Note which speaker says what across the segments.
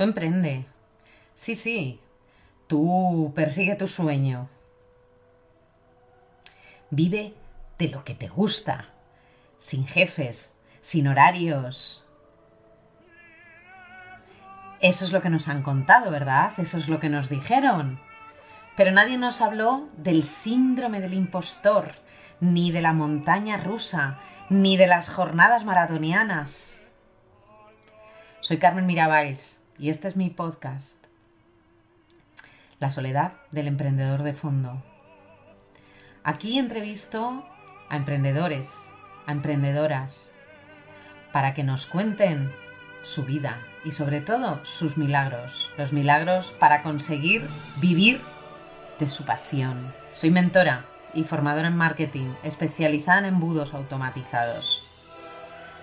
Speaker 1: Tú emprende. Sí, sí. Tú persigue tu sueño. Vive de lo que te gusta, sin jefes, sin horarios. Eso es lo que nos han contado, ¿verdad? Eso es lo que nos dijeron. Pero nadie nos habló del síndrome del impostor, ni de la montaña rusa, ni de las jornadas maratonianas. Soy Carmen Mirabais y este es mi podcast. La soledad del emprendedor de fondo. Aquí entrevisto a emprendedores, a emprendedoras, para que nos cuenten su vida y sobre todo sus milagros, los milagros para conseguir vivir de su pasión. Soy mentora y formadora en marketing, especializada en embudos automatizados.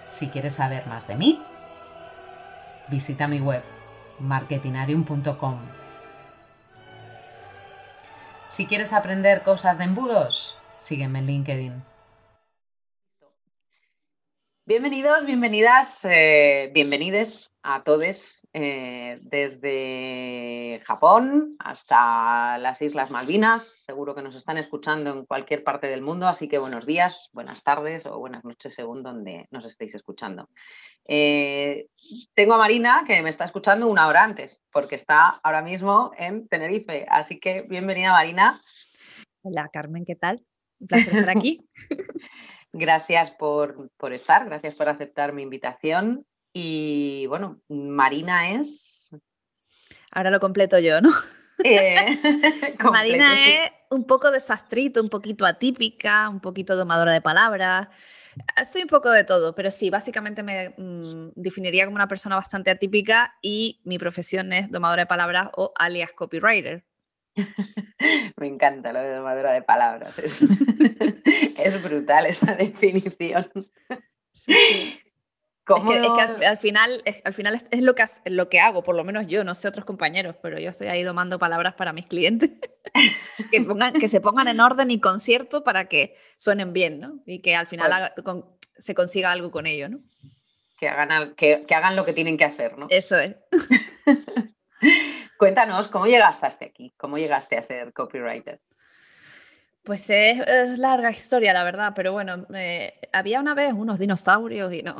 Speaker 1: Si quieres saber más de mí, visita mi web marketinarium.com. Si quieres aprender cosas de embudos, sígueme en LinkedIn. Bienvenidos, bienvenidas, eh, bienvenides a todos eh, desde Japón hasta las Islas Malvinas. Seguro que nos están escuchando en cualquier parte del mundo, así que buenos días, buenas tardes o buenas noches según donde nos estéis escuchando. Eh, tengo a Marina que me está escuchando una hora antes porque está ahora mismo en Tenerife, así que bienvenida Marina.
Speaker 2: Hola Carmen, ¿qué tal? Un placer estar aquí.
Speaker 1: Gracias por, estar, gracias por aceptar mi invitación. Y bueno, Marina es...
Speaker 2: Ahora lo completo yo, ¿no? Eh, Marina es un poco desastrito, un poquito atípica, un poquito domadora de palabras. Estoy un poco de todo, pero sí, básicamente me mm, definiría como una persona bastante atípica y mi profesión es domadora de palabras o alias copywriter.
Speaker 1: Me encanta lo de domadora de palabras. Es, brutal esa definición.
Speaker 2: Es que, al, final, es, al final es, lo, que, lo que hago, por lo menos yo, no sé otros compañeros, pero yo estoy ahí domando palabras para mis clientes, que, pongan, que se pongan en orden y concierto para que suenen bien, ¿no? Y que al final se consiga algo con ello, ¿no?
Speaker 1: Que hagan, que, que hagan lo que tienen que hacer, ¿no?
Speaker 2: Eso es.
Speaker 1: Cuéntanos, ¿cómo llegaste hasta aquí? ¿Cómo llegaste a ser copywriter?
Speaker 2: Pues es, larga historia, la verdad, pero bueno, había una vez unos dinosaurios y no,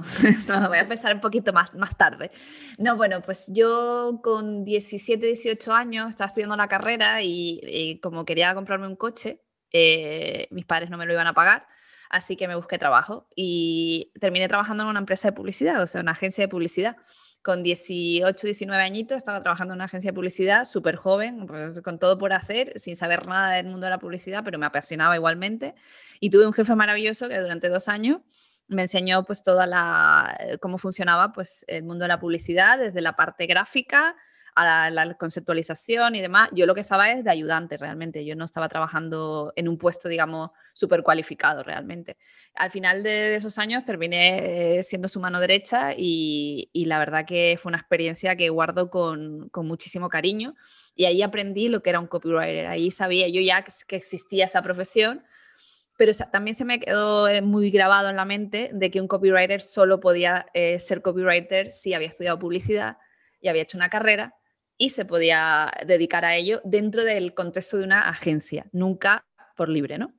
Speaker 2: voy a empezar un poquito más, más tarde. No, bueno, pues yo con 17, 18 años estaba estudiando la carrera y, como quería comprarme un coche, eh, mis padres no me lo iban a pagar, así que me busqué trabajo y terminé trabajando en una empresa de publicidad, o sea, una agencia de publicidad con 18, 19 añitos, estaba trabajando en una agencia de publicidad, súper joven, pues, con todo por hacer, sin saber nada del mundo de la publicidad, pero me apasionaba igualmente. Y tuve un jefe maravilloso que durante dos años me enseñó pues toda la, cómo funcionaba pues el mundo de la publicidad, desde la parte gráfica a la, conceptualización y demás. Yo lo que estaba es de ayudante realmente, yo no estaba trabajando en un puesto, digamos, súper cualificado realmente. Al final de, esos años terminé eh, siendo su mano derecha y, la verdad que fue una experiencia que guardo con, con, muchísimo cariño y ahí aprendí lo que era un copywriter, ahí sabía yo ya que, existía esa profesión pero también se me quedó eh, muy grabado en la mente de que un copywriter solo podía eh, ser copywriter si había estudiado publicidad y había hecho una carrera y se podía dedicar a ello dentro del contexto de una agencia, nunca por libre, ¿no?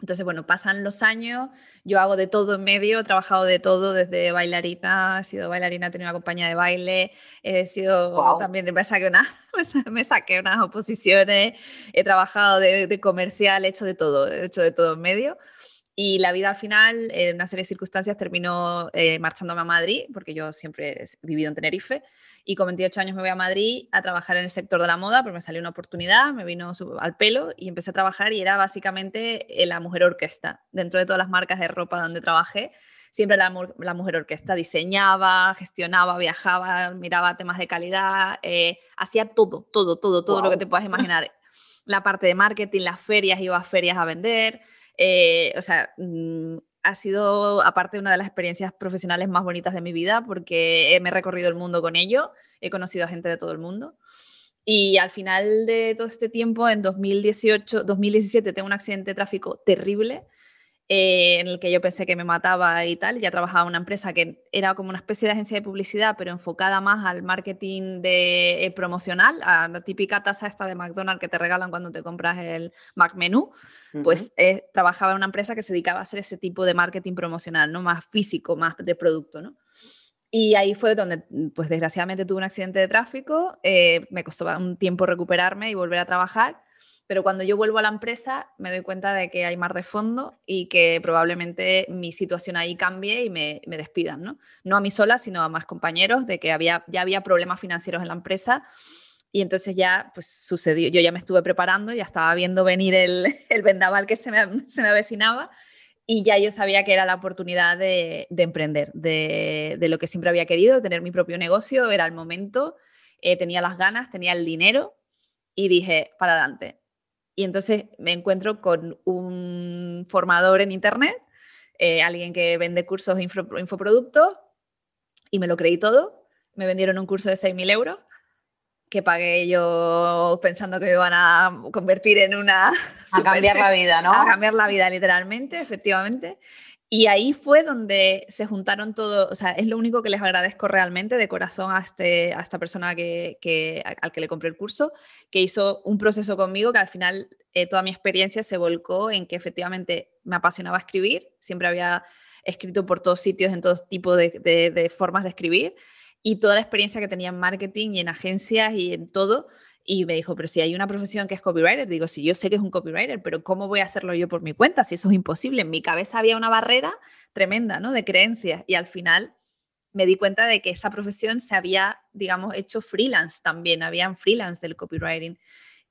Speaker 2: Entonces, bueno, pasan los años, yo hago de todo en medio, he trabajado de todo, desde bailarina, he sido bailarina, he tenido una compañía de baile, he sido también, me saqué, una, me saqué unas oposiciones, he trabajado de, comercial, he hecho de todo, he hecho de todo en medio. Y la vida al final, en una serie de circunstancias, terminó eh, marchándome a Madrid, porque yo siempre he vivido en Tenerife, y con 28 años me voy a Madrid a trabajar en el sector de la moda, porque me salió una oportunidad, me vino al pelo y empecé a trabajar y era básicamente eh, la mujer orquesta. Dentro de todas las marcas de ropa donde trabajé, siempre la, la mujer orquesta diseñaba, gestionaba, viajaba, miraba temas de calidad, eh, hacía todo, todo, todo, todo lo que te puedas imaginar. La parte de marketing, las ferias, iba a ferias a vender. Eh, o sea, mm, ha sido, aparte, una de las experiencias profesionales más bonitas de mi vida porque me he recorrido el mundo con ello, he conocido a gente de todo el mundo. Y al final de todo este tiempo, en 2018, 2017, tengo un accidente de tráfico terrible. Eh, en el que yo pensé que me mataba y tal. Ya trabajaba en una empresa que era como una especie de agencia de publicidad, pero enfocada más al marketing de, eh, promocional, a la típica tasa esta de McDonald's que te regalan cuando te compras el Mac Menú. Pues eh, trabajaba en una empresa que se dedicaba a hacer ese tipo de marketing promocional, ¿no? Más físico, más de producto, ¿no? Y ahí fue donde, pues desgraciadamente tuve un accidente de tráfico, me costó un tiempo recuperarme y volver a trabajar pero cuando yo vuelvo a la empresa me doy cuenta de que hay mar de fondo y que probablemente mi situación ahí cambie y me, me despidan, ¿no? No a mí sola, sino a más compañeros, de que había, ya había problemas financieros en la empresa y entonces ya pues sucedió, yo ya me estuve preparando, ya estaba viendo venir el, el vendaval que se me, se me avecinaba y ya yo sabía que era la oportunidad de, de emprender, de, de, lo que siempre había querido, tener mi propio negocio, era el momento, eh, tenía las ganas, tenía el dinero y dije, para adelante, y entonces me encuentro con un formador en Internet, eh, alguien que vende cursos de infoproductos, y me lo creí todo. Me vendieron un curso de 6.000 euros que pagué yo pensando que me iban a convertir en una...
Speaker 1: A cambiar la vida, ¿no?
Speaker 2: A cambiar la vida, literalmente, efectivamente. Y ahí fue donde se juntaron todos, o sea, es lo único que les agradezco realmente de corazón a, este, a esta persona que, al que le compré el curso, que hizo un proceso conmigo que al final eh, toda mi experiencia se volcó en que efectivamente me apasionaba escribir, siempre había escrito por todos sitios, en todo tipo de formas de escribir, y toda la experiencia que tenía en marketing y en agencias y en todo, y me dijo, pero si hay una profesión que es copywriter, digo, sí, yo sé que es un copywriter, pero ¿cómo voy a hacerlo yo por mi cuenta? Si eso es imposible. En mi cabeza había una barrera tremenda, ¿no? De creencias. Y al final me di cuenta de que esa profesión se había, digamos, hecho freelance también. Habían freelance del copywriting.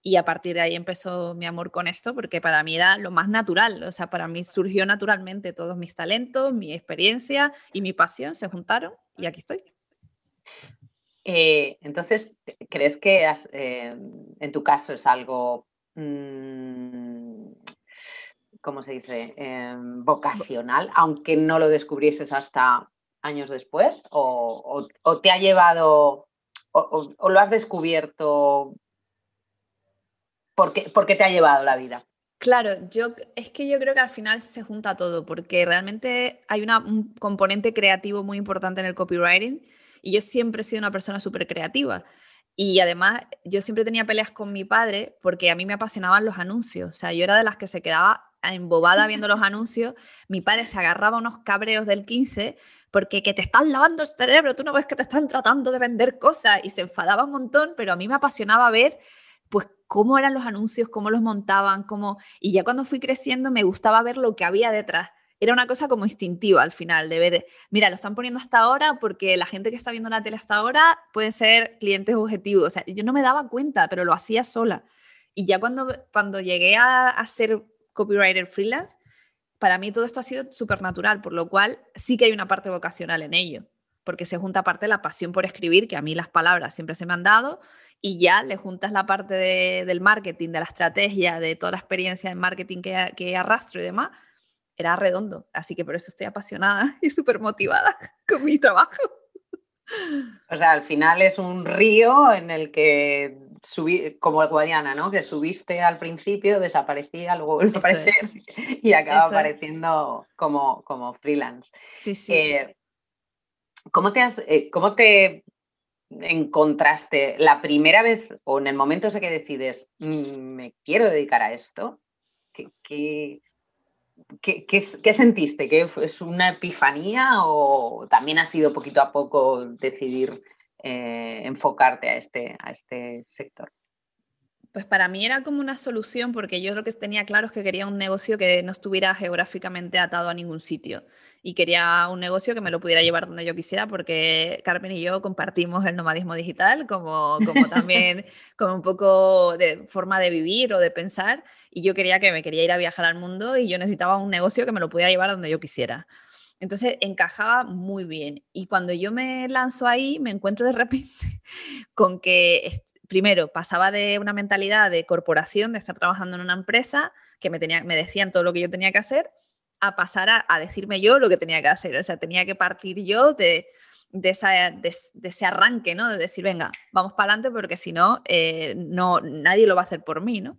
Speaker 2: Y a partir de ahí empezó mi amor con esto, porque para mí era lo más natural. O sea, para mí surgió naturalmente todos mis talentos, mi experiencia y mi pasión se juntaron y aquí estoy.
Speaker 1: Eh, entonces, ¿crees que eh, en tu caso es algo, mm, ¿cómo se dice?, em, vocacional, aunque no lo descubrieses hasta años después? ¿O, te ha llevado, o, lo has descubierto porque, porque te ha llevado la vida?
Speaker 2: Claro, yo es que yo creo que al final se junta todo, porque realmente hay un componente creativo muy importante en el copywriting y yo siempre he sido una persona súper creativa. Y además, yo siempre tenía peleas con mi padre porque a mí me apasionaban los anuncios. O sea, yo era de las que se quedaba embobada viendo los anuncios. Mi padre se agarraba unos cabreos del 15 porque que te están lavando el cerebro, tú no ves que te están tratando de vender cosas y se enfadaba un montón, pero a mí me apasionaba ver pues cómo eran los anuncios, cómo los montaban, cómo y ya cuando fui creciendo me gustaba ver lo que había detrás era una cosa como instintiva al final, de ver, mira, lo están poniendo hasta ahora porque la gente que está viendo la tele hasta ahora pueden ser clientes objetivos. O sea, yo no me daba cuenta, pero lo hacía sola. Y ya cuando, cuando llegué a, a ser copywriter freelance, para mí todo esto ha sido súper natural, por lo cual sí que hay una parte vocacional en ello, porque se junta parte la pasión por escribir, que a mí las palabras siempre se me han dado, y ya le juntas la parte de, del marketing, de la estrategia, de toda la experiencia en marketing que, que arrastro y demás, era redondo. Así que por eso estoy apasionada y súper motivada con mi trabajo.
Speaker 1: O sea, al final es un río en el que subí, como el Guadiana, ¿no? Que subiste al principio, desaparecía, luego vuelve a aparecer y acaba apareciendo como, como freelance.
Speaker 2: Sí, sí.
Speaker 1: Eh, ¿cómo, te has, eh, ¿Cómo te encontraste la primera vez o en el momento ese que decides, mm, me quiero dedicar a esto? ¿Qué, qué, ¿Qué, sentiste? ¿Que ¿Es una epifanía o también ha sido poquito a poco decidir eh, enfocarte a este, a este sector?
Speaker 2: Pues para mí era como una solución porque yo lo que tenía claro es que quería un negocio que no estuviera geográficamente atado a ningún sitio y quería un negocio que me lo pudiera llevar donde yo quisiera porque Carmen y yo compartimos el nomadismo digital como, como también como un poco de forma de vivir o de pensar y yo quería que me quería ir a viajar al mundo y yo necesitaba un negocio que me lo pudiera llevar donde yo quisiera. Entonces encajaba muy bien. Y cuando yo me lanzo ahí, me encuentro de repente con que primero, pasaba de una mentalidad de corporación, de estar trabajando en una empresa, que me, decían todo lo que yo tenía que hacer, a pasar a, decirme yo lo que tenía que hacer. O sea, tenía que partir yo de, ese arranque, ¿no? De decir, venga, vamos para adelante porque si no, eh, no, nadie lo va a hacer por mí, ¿no?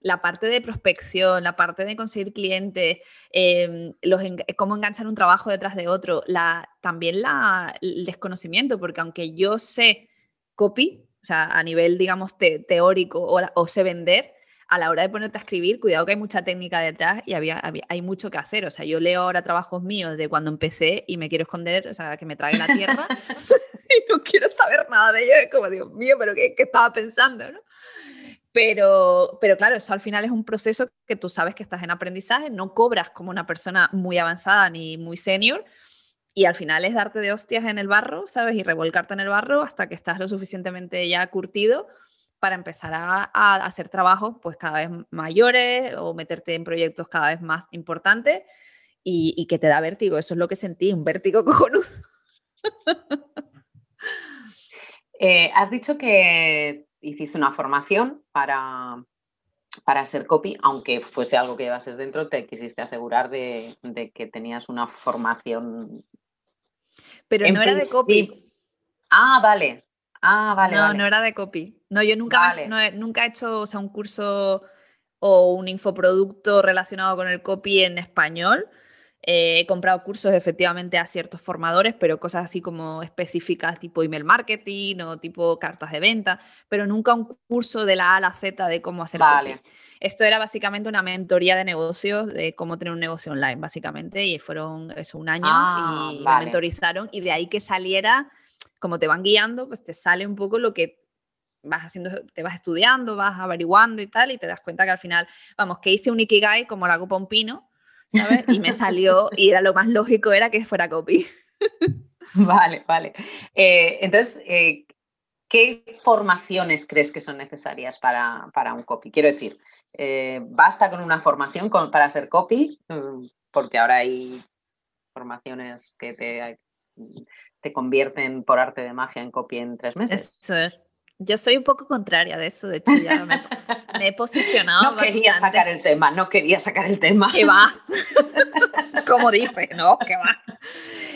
Speaker 2: la parte de prospección, la parte de conseguir clientes, em, los cómo enganchar un trabajo detrás de otro, la, también la, el desconocimiento, porque aunque yo sé copy, sea, a nivel, digamos, teórico o, o, sé vender, a la hora de ponerte a escribir, cuidado que hay mucha técnica detrás y había, hay mucho que hacer. O sea, yo leo ahora trabajos míos de cuando empecé y me quiero esconder, o sea, que me trague la tierra y no quiero saber nada de ello. Es como, Dios mío, pero ¿qué, qué estaba pensando? ¿no? Pero, pero claro, eso al final es un proceso que tú sabes que estás en aprendizaje, no cobras como una persona muy avanzada ni muy senior, y al final es darte de hostias en el barro, ¿sabes? Y revolcarte en el barro hasta que estás lo suficientemente ya curtido para empezar a, hacer trabajos pues cada vez mayores o meterte en proyectos cada vez más importantes y, que te da vértigo. Eso es lo que sentí, un vértigo cojonudo.
Speaker 1: Eh, has dicho que hiciste una formación para, para ser copy, aunque fuese algo que llevases dentro, te quisiste asegurar de, que tenías una formación.
Speaker 2: Pero no era de copy.
Speaker 1: Ah, vale. Ah, vale.
Speaker 2: No, no era de copy. No, yo nunca, he, nunca he hecho sea, un curso o un infoproducto relacionado con el copy en español. Eh, he comprado cursos efectivamente a ciertos formadores, pero cosas así como específicas tipo email marketing o tipo cartas de venta, pero nunca un curso de la A a la Z de cómo hacer
Speaker 1: vale.
Speaker 2: Esto era básicamente una mentoría de negocios, de cómo tener un negocio online, básicamente, y fueron eso un año
Speaker 1: ah,
Speaker 2: y me mentorizaron y de ahí que saliera como te van guiando, pues te sale un poco lo que vas haciendo, te vas estudiando, vas averiguando y tal, y te das cuenta que al final, vamos, que hice un Ikigai como la copa un pino, ¿sabes? Y me salió, y era lo más lógico era que fuera copy.
Speaker 1: Vale, vale. Eh, entonces, eh, ¿qué formaciones crees que son necesarias para, para un copy? Quiero decir, eh, ¿basta con una formación para ser copy? Mm, porque ahora hay formaciones que te te convierten por arte de magia en copia en tres meses.
Speaker 2: Yo soy un poco contraria de eso, de hecho ya me, he posicionado.
Speaker 1: No quería sacar el tema, no quería sacar el tema.
Speaker 2: Que va. Como dice, no, que va.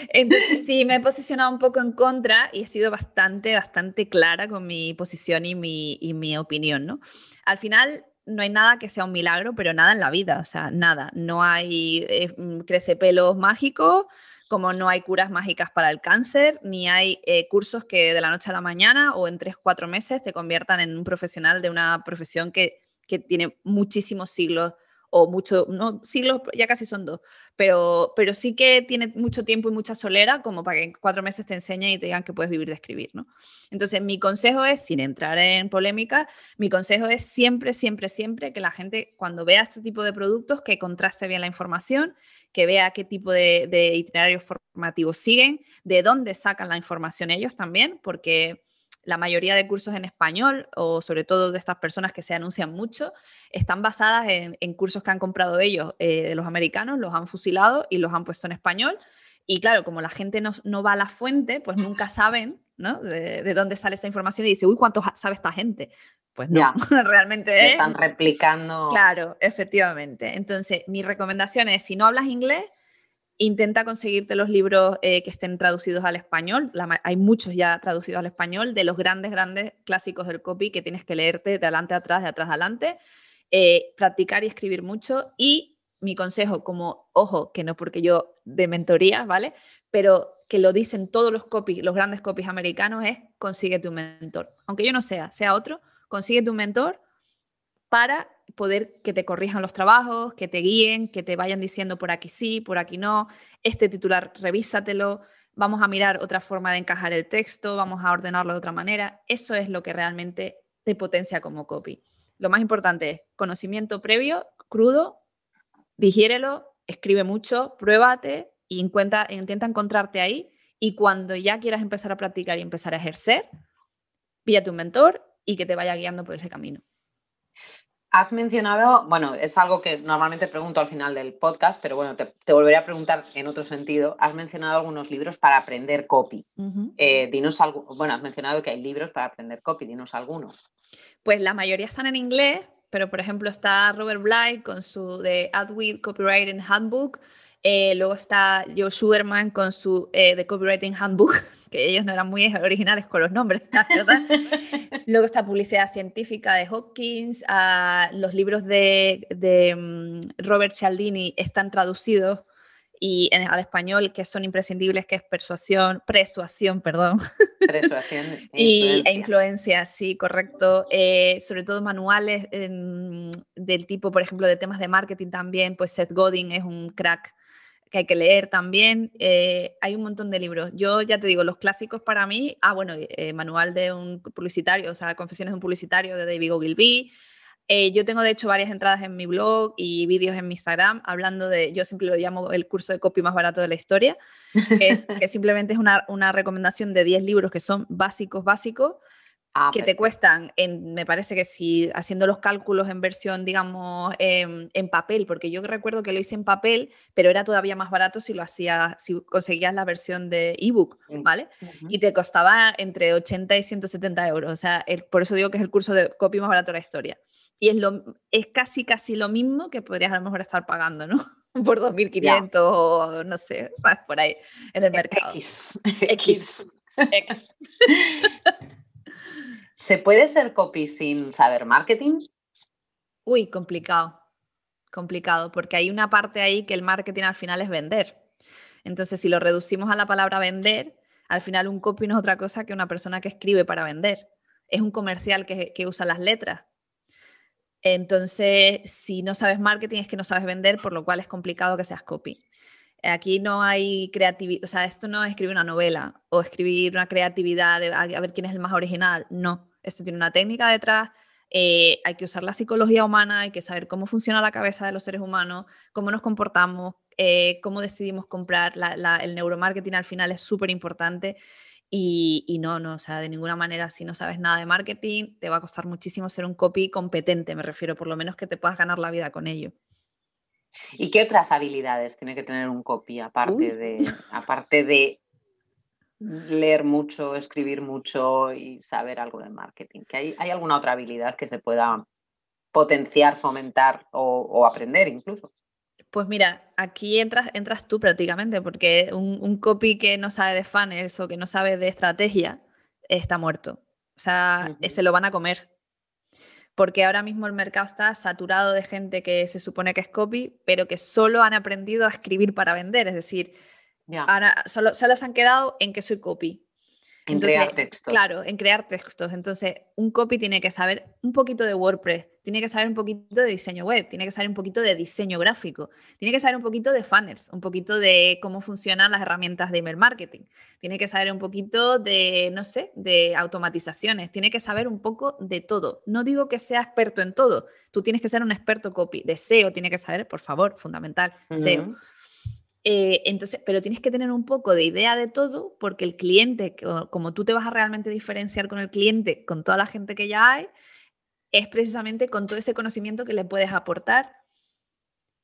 Speaker 2: Entonces sí, me he posicionado un poco en contra y he sido bastante, bastante clara con mi posición y mi, y mi opinión, ¿no? Al final, no hay nada que sea un milagro, pero nada en la vida, o sea, nada. No hay eh, mm, crece pelos mágicos, como no hay curas mágicas para el cáncer, ni hay eh, cursos que de la noche a la mañana o en tres, cuatro meses te conviertan en un profesional de una profesión que, que tiene muchísimos siglos o mucho, no, siglos ya casi son dos, pero, pero sí que tiene mucho tiempo y mucha solera como para que en cuatro meses te enseñen y te digan que puedes vivir de escribir, ¿no? Entonces, mi consejo es, sin entrar en polémica, mi consejo es siempre, siempre, siempre que la gente cuando vea este tipo de productos, que contraste bien la información, que vea qué tipo de, de itinerarios formativos siguen, de dónde sacan la información ellos también, porque la mayoría de cursos en español, o sobre todo de estas personas que se anuncian mucho, están basadas en, cursos que han comprado ellos eh, de los americanos, los han fusilado y los han puesto en español. Y claro, como la gente no, no va a la fuente, pues nunca saben ¿no? de, dónde sale esta información y dice, uy, ¿cuánto sabe esta gente? Pues no, realmente
Speaker 1: Están replicando.
Speaker 2: Claro, efectivamente. Entonces, mi recomendación es, si no hablas inglés, Intenta conseguirte los libros eh, que estén traducidos al español. hay muchos ya traducidos al español de los grandes, grandes clásicos del copy que tienes que leerte de adelante a atrás, de atrás a adelante. Eh, practicar y escribir mucho. Y mi consejo, como, ojo, que no porque yo de mentoría, ¿vale? Pero que lo dicen todos los copies, los grandes copies americanos, es consíguete un mentor. Aunque yo no sea, sea otro, consíguete un mentor para poder que te corrijan los trabajos, que te guíen, que te vayan diciendo por aquí sí, por aquí no, este titular revísatelo, vamos a mirar otra forma de encajar el texto, vamos a ordenarlo de otra manera. Eso es lo que realmente te potencia como copy. Lo más importante es conocimiento previo, crudo, digiérelo, escribe mucho, pruébate y intenta encontrarte ahí. Y cuando ya quieras empezar a practicar y empezar a ejercer, píllate un mentor y que te vaya guiando por ese camino.
Speaker 1: Has mencionado, bueno, es algo que normalmente pregunto al final del podcast, pero bueno, te, te volveré a preguntar en otro sentido. Has mencionado algunos libros para aprender copy. Eh, dinos algo, bueno, has mencionado que hay libros para aprender copy, dinos algunos.
Speaker 2: Pues la mayoría están en inglés, pero por ejemplo está Robert Bly con su de AdWeed Copywriting Handbook. Eh, luego está Joe Sugarman con su eh, The Copywriting Handbook, que ellos no eran muy originales con los nombres, verdad. luego está Publicidad Científica de Hawkins, ah, los libros de, de mm, Robert Cialdini están traducidos y en, al español que son imprescindibles, que es persuasión, persuasión, perdón.
Speaker 3: Persuasión.
Speaker 2: E y, e influencia, sí, correcto. Eh, sobre todo manuales del tipo, por ejemplo, de temas de marketing también, pues Seth Godin es un crack que hay que leer también. Eh, hay un montón de libros. Yo ya te digo, los clásicos para mí, ah, bueno, eh, manual de un publicitario, o sea, Confesiones de un publicitario de David Ogilvy, eh, yo tengo de hecho varias entradas en mi blog y vídeos en mi Instagram hablando de, yo siempre lo llamo el curso de copy más barato de la historia, que, es, que simplemente es una, una, recomendación de 10 libros que son básicos, básicos, ah, que te cuestan, en, me parece que si haciendo los cálculos en versión, digamos, em, en papel, porque yo recuerdo que lo hice en papel, pero era todavía más barato si lo hacías, si conseguías la versión de ebook, ¿vale? Y te costaba entre 80 y 170 euros, o sea, por eso digo que es el curso de copy más barato de la historia y es, lo, es casi, casi lo mismo que podrías a lo mejor estar pagando, ¿no? Por 2.500 o no sé, por ahí en el e, mercado.
Speaker 3: X. X. X. ¿Se puede ser copy sin saber marketing?
Speaker 2: Uy, complicado. Complicado, porque hay una parte ahí que el marketing al final es vender. Entonces, si lo reducimos a la palabra vender, al final un copy no es otra cosa que una persona que escribe para vender. Es un comercial que, que usa las letras entonces, si no sabes marketing es que no sabes vender, por lo cual es complicado que seas copy. Aquí no hay creatividad, o sea, esto no es escribir una novela o escribir una creatividad de a ver quién es el más original, no, esto tiene una técnica detrás, eh, hay que usar la psicología humana, hay que saber cómo funciona la cabeza de los seres humanos, cómo nos comportamos, eh, cómo decidimos comprar, el neuromarketing al final es súper importante y, no, no, o sea, de ninguna manera, si no sabes nada de marketing, te va a costar muchísimo ser un copy competente, me refiero, por lo menos que te puedas ganar la vida con ello.
Speaker 3: ¿Y qué otras habilidades tiene que tener un copy aparte, de, aparte de leer mucho, escribir mucho y saber algo de marketing? ¿Que hay, alguna otra habilidad que se pueda potenciar, fomentar o aprender incluso?
Speaker 2: Pues mira, aquí entras, entras tú prácticamente, porque un, copy que no sabe de funnels o que no sabe de estrategia está muerto. O sea, se lo van a comer. Porque ahora mismo el mercado está saturado de gente que se supone que es copy, pero que solo han aprendido a escribir para vender. Es decir, ahora solo, solo se han quedado en que soy copy.
Speaker 3: En crear textos.
Speaker 2: Claro, en crear textos. Entonces, un copy tiene que saber un poquito de WordPress, tiene que saber un poquito de diseño web, tiene que saber un poquito de diseño gráfico, tiene que saber un poquito de funnels, un poquito de cómo funcionan las herramientas de email marketing, tiene que saber un poquito de, no sé, de automatizaciones, tiene que saber un poco de todo. No digo que sea experto en todo, tú tienes que ser un experto copy, de SEO tiene que saber, por favor, fundamental, SEO eh, entonces, pero tienes que tener un poco de idea de todo porque el cliente, como tú te vas a realmente diferenciar con el cliente, con toda la gente que ya hay, es precisamente con todo ese conocimiento que le puedes aportar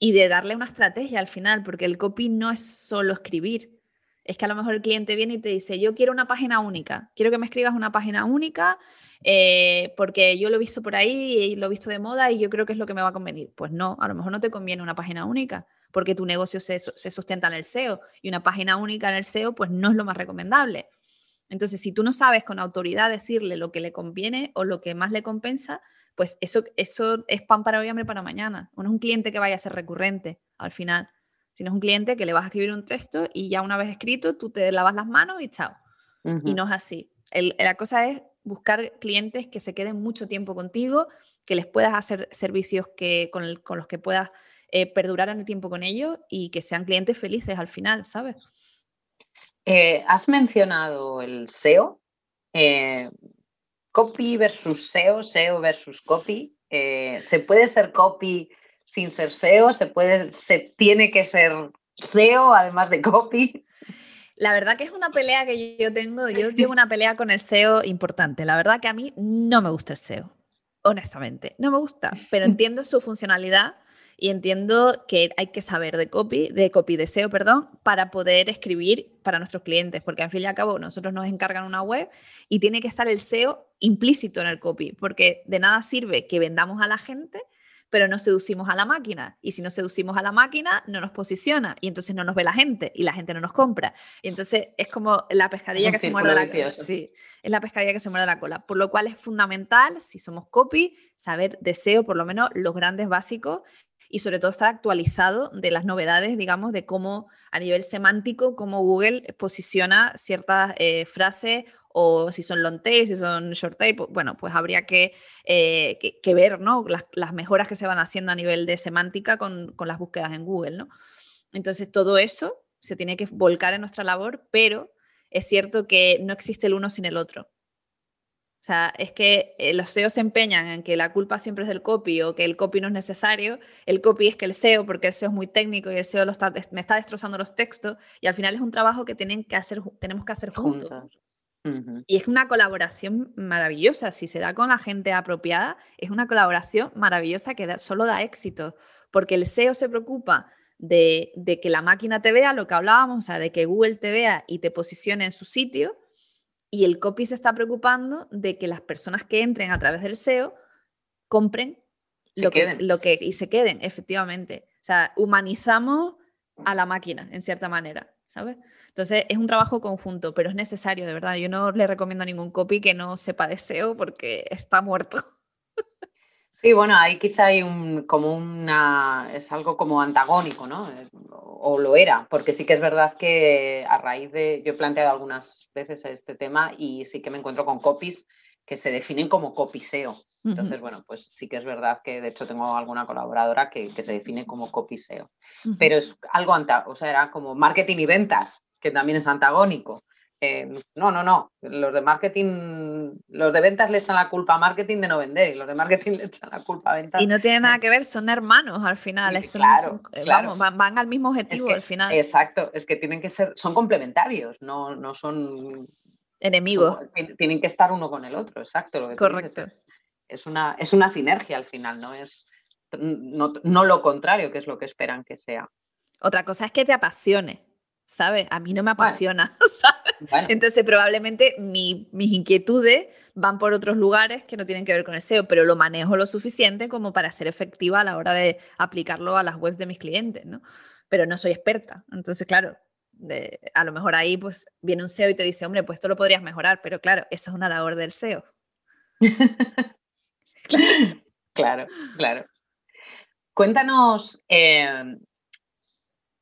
Speaker 2: y de darle una estrategia al final, porque el copy no es solo escribir. Es que a lo mejor el cliente viene y te dice, yo quiero una página única, quiero que me escribas una página única eh, porque yo lo he visto por ahí y lo he visto de moda y yo creo que es lo que me va a convenir. Pues no, a lo mejor no te conviene una página única porque tu negocio se, sustenta en el SEO y una página única en el SEO pues no es lo más recomendable. Entonces, si tú no sabes con autoridad decirle lo que le conviene o lo que más le compensa, pues eso, eso es pan para hoy, hambre para mañana. No es un cliente que vaya a ser recurrente al final, sino es un cliente que le vas a escribir un texto y ya una vez escrito tú te lavas las manos y chao. Y no es así. la cosa es buscar clientes que se queden mucho tiempo contigo, que les puedas hacer servicios que, con, con los que puedas eh, perdurar en el tiempo con ellos y que sean clientes felices al final, ¿sabes?
Speaker 3: Eh, has mencionado el SEO, eh, copy versus SEO, SEO versus copy. ¿Se puede ser copy sin ser SEO? ¿Se, puede, ¿Se tiene que ser SEO además de copy?
Speaker 2: La verdad que es una pelea que yo tengo, yo tengo una pelea con el SEO importante. La verdad que a mí no me gusta el SEO, honestamente, no me gusta, pero entiendo su funcionalidad y entiendo que hay que saber de copy, de copy de SEO, perdón, para poder escribir para nuestros clientes, porque al fin y al cabo nosotros nos encargan una web y tiene que estar el SEO implícito en el copy, porque de nada sirve que vendamos a la gente, pero no seducimos a la máquina. Y si no seducimos a la máquina, no nos posiciona y entonces no nos ve la gente y la gente no nos compra. Y entonces es como la pescadilla que se muerde la cola. Sí, es la pescadilla que se muerde la cola. Por lo cual es fundamental, si somos copy, saber deseo por lo menos los grandes básicos y sobre todo estar actualizado de las novedades, digamos, de cómo a nivel semántico, cómo Google posiciona ciertas eh, frases o si son long tail, si son short tail, bueno, pues habría que, eh, que, ver ¿no? Las, mejoras que se van haciendo a nivel de semántica con, con, las búsquedas en Google. ¿no? Entonces, todo eso se tiene que volcar en nuestra labor, pero es cierto que no existe el uno sin el otro. O sea, es que eh, los SEO se empeñan en que la culpa siempre es del copy o que el copy no es necesario. El copy es que el SEO, porque el SEO es muy técnico y el SEO me está destrozando los textos. Y al final es un trabajo que, tienen que hacer, tenemos que hacer juntos. Y es una colaboración maravillosa. Si se da con la gente apropiada, es una colaboración maravillosa que solo da éxito, porque el SEO se preocupa de, que la máquina te vea, lo que hablábamos, o sea, de que Google te vea y te posicione en su sitio, y el copy se está preocupando de que las personas que entren a través del SEO compren lo que, lo que, y se queden, efectivamente. O sea, humanizamos a la máquina, en cierta manera, ¿sabes? Entonces es un trabajo conjunto, pero es necesario, de verdad. Yo no le recomiendo a ningún copy que no sepa de SEO porque está muerto.
Speaker 1: Sí, bueno, ahí quizá hay un, como una, es algo como antagónico, ¿no? Eh, o lo era, porque sí que es verdad que a raíz de, yo he planteado algunas veces este tema y sí que me encuentro con copies que se definen como copy SEO. Entonces, bueno, pues sí que es verdad que de hecho tengo alguna colaboradora que, se define como copy SEO. Pero es algo, o sea, era como marketing y ventas que también es antagónico. Eh, no, no, no. Los de marketing, los de ventas le echan la culpa a marketing de no vender y los de marketing le echan la culpa a ventas.
Speaker 2: Y no tiene nada que ver, son hermanos al final. claro, eh, Vamos, van, al mismo objetivo al final.
Speaker 1: Exacto, es que tienen que ser, son complementarios, no, no son
Speaker 2: enemigos.
Speaker 1: tienen que estar uno con el otro, exacto. Lo que
Speaker 2: Correcto.
Speaker 1: es, una, es una sinergia al final, no es no, no lo contrario, que es lo que esperan que sea.
Speaker 2: Otra cosa es que te apasione. ¿sabes? A mí no me apasiona, Entonces probablemente mis inquietudes van por otros lugares que no tienen que ver con el SEO, pero lo manejo lo suficiente como para ser efectiva a la hora de aplicarlo a las webs de mis clientes, ¿no? Pero no soy experta. Entonces, claro, a lo mejor ahí pues viene un SEO y te dice, hombre, pues esto lo podrías mejorar, pero claro, esa es una labor del SEO.
Speaker 1: claro, claro. Cuéntanos, eh,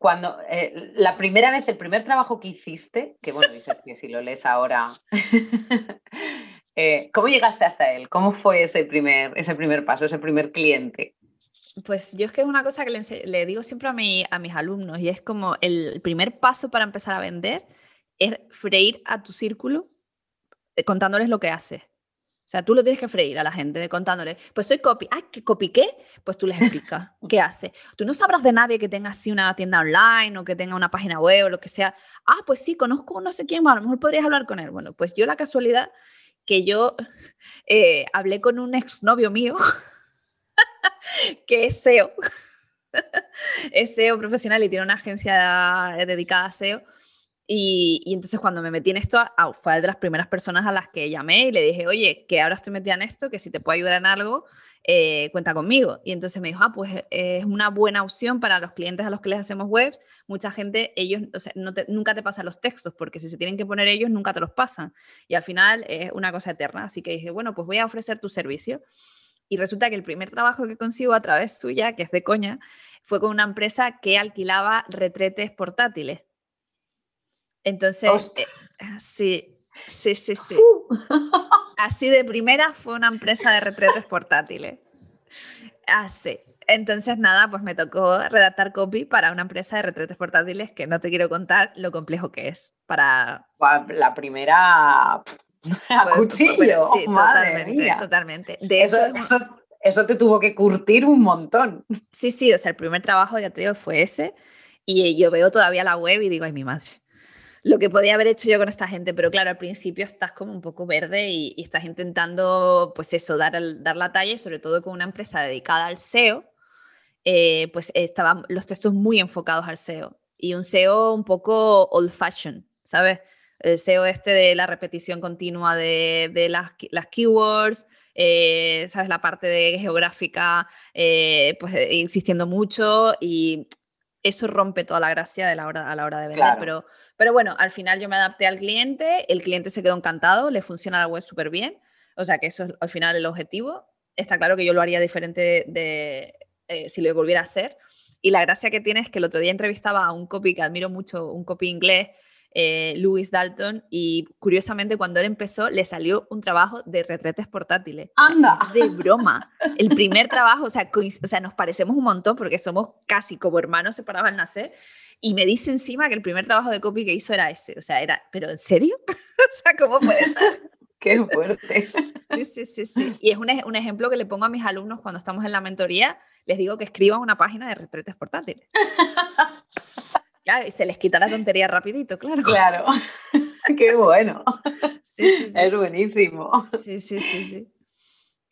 Speaker 1: cuando eh, la primera vez, el primer trabajo que hiciste, que bueno, dices que si lo lees ahora, eh, ¿cómo llegaste hasta él? ¿Cómo fue ese primer, ese primer paso, ese primer cliente?
Speaker 2: Pues yo es que es una cosa que le, digo siempre a, mi, a mis alumnos y es como el primer paso para empezar a vender es freír a tu círculo eh, contándoles lo que haces. O sea, tú lo tienes que freír a la gente contándole, pues soy copy. ¿Ah, ¿qué copy qué? Pues tú les explicas qué hace. Tú no sabrás de nadie que tenga así una tienda online o que tenga una página web o lo que sea. Ah, pues sí, conozco no sé quién, a lo mejor podrías hablar con él. Bueno, pues yo la casualidad que yo eh, hablé con un exnovio mío que es SEO. es SEO profesional y tiene una agencia dedicada a SEO y, entonces cuando me metí en esto, fue de las primeras personas a las que llamé y le dije, oye, que ahora estoy metida en esto, que si te puedo ayudar en algo, eh, cuenta conmigo. Y entonces me dijo, ah, pues es una buena opción para los clientes a los que les hacemos webs. Mucha gente, ellos, o sea, nunca te pasan los textos, porque si se tienen que poner ellos, nunca te los pasan. Y al final es una cosa eterna. Así que dije, bueno, pues voy a ofrecer tu servicio. Y resulta que el primer trabajo que consigo a través suya, que es de coña, fue con una empresa que alquilaba retretes portátiles. Entonces, eh, sí, sí, sí, sí. Así de primera fue una empresa de retretes portátiles. Así. Entonces, nada, pues me tocó redactar copy para una empresa de retretes portátiles que no te quiero contar lo complejo que es para...
Speaker 1: La primera a cuchillo. sí,
Speaker 2: totalmente, totalmente. De
Speaker 1: eso, eso, eso, te tuvo que curtir un montón.
Speaker 2: Sí, sí, o sea, el primer trabajo, ya te digo, fue ese. Y yo veo todavía la web y digo, ay, mi madre lo que podía haber hecho yo con esta gente, pero claro, al principio estás como un poco verde y, estás intentando, pues eso, dar, dar la talla y sobre todo con una empresa dedicada al SEO, eh, pues estaban los textos muy enfocados al SEO y un SEO un poco old fashion, ¿sabes? El SEO este de la repetición continua de, las, las, keywords, eh, ¿sabes? La parte de geográfica, eh, pues insistiendo mucho y eso rompe toda la gracia de la hora, a la hora de vender. Pero, pero bueno, al final yo me adapté al cliente, el cliente se quedó encantado, le funciona la web súper bien. O sea que eso es al final el objetivo. Está claro que yo lo haría diferente de, si lo volviera a hacer. Y la gracia que tiene es que el otro día entrevistaba a un copy que admiro mucho, un copy inglés, eh, Louis Dalton, y curiosamente cuando él empezó le salió un trabajo de retretes portátiles.
Speaker 1: ¡Anda!
Speaker 2: De broma. El primer trabajo, o sea, o sea, nos parecemos un montón porque somos casi como hermanos separados al nacer. Y me dice encima que el primer trabajo de copy que hizo era ese. O sea, era, ¿pero en serio? o sea, ¿cómo puede ser?
Speaker 1: Qué fuerte.
Speaker 2: Sí, sí, sí, sí. Y es un, un, ejemplo que le pongo a mis alumnos cuando estamos en la mentoría. Les digo que escriban una página de retretes portátiles. Claro, y se les quita la tontería rapidito, claro.
Speaker 1: Claro. Qué bueno. Sí, sí, sí. Es buenísimo.
Speaker 2: Sí, sí, sí, sí.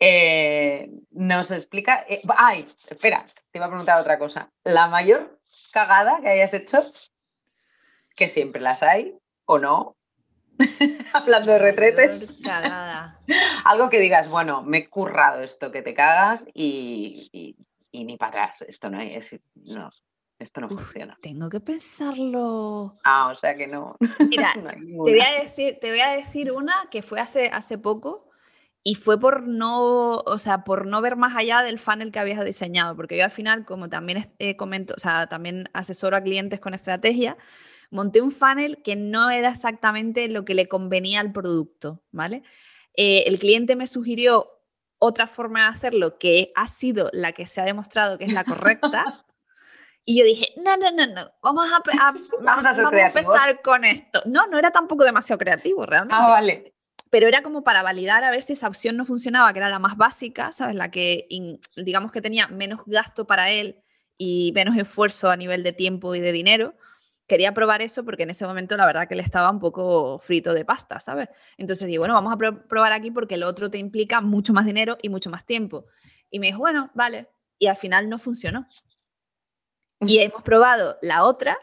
Speaker 1: Eh, nos explica. Eh, ay, espera, te iba a preguntar otra cosa. La mayor cagada que hayas hecho, que siempre las hay, o no, Hablando de retretes. Algo que digas, bueno, me he currado esto, que te cagas y, ni para atrás. Esto no es. No, esto no funciona.
Speaker 2: Tengo que pensarlo.
Speaker 1: Ah, o sea que no.
Speaker 2: Mira, te, voy a decir, te voy a decir una que fue hace, hace poco y fue por no, o sea, por no ver más allá del funnel que habías diseñado, porque yo al final, como también eh, comento, o sea, también asesoro a clientes con estrategia, monté un funnel que no era exactamente lo que le convenía al producto, ¿vale? Eh, el cliente me sugirió otra forma de hacerlo que ha sido la que se ha demostrado que es la correcta. Y yo dije, no, no, no, no, vamos a, vamos a, empezar con esto. No, no era tampoco demasiado creativo realmente.
Speaker 1: Ah, vale.
Speaker 2: Pero era como para validar a ver si esa opción no funcionaba, que era la más básica, ¿sabes? La que, digamos que tenía menos gasto para él y menos esfuerzo a nivel de tiempo y de dinero quería probar eso porque en ese momento la verdad que le estaba un poco frito de pasta, ¿sabes? Entonces dije, bueno, vamos a probar aquí porque lo otro te implica mucho más dinero y mucho más tiempo. Y me dijo, bueno, vale. Y al final no funcionó. Y hemos probado la otra.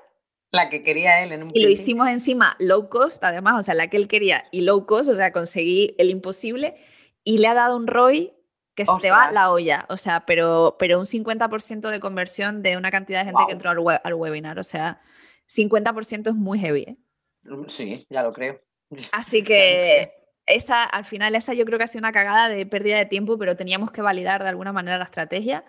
Speaker 1: La que quería él en un
Speaker 2: Y lo hicimos encima low cost, además, o sea, la que él quería y low cost, o sea, conseguí el imposible y le ha dado un ROI que se te va la olla, o sea, pero, pero un 50% de conversión de una cantidad de gente que entró al, al webinar, o sea, 50% es muy heavy. ¿eh?
Speaker 1: Mm, sí, ya lo creo.
Speaker 2: Así que esa, al final, esa yo creo que ha sido una cagada de pérdida de tiempo, pero teníamos que validar de alguna manera la estrategia.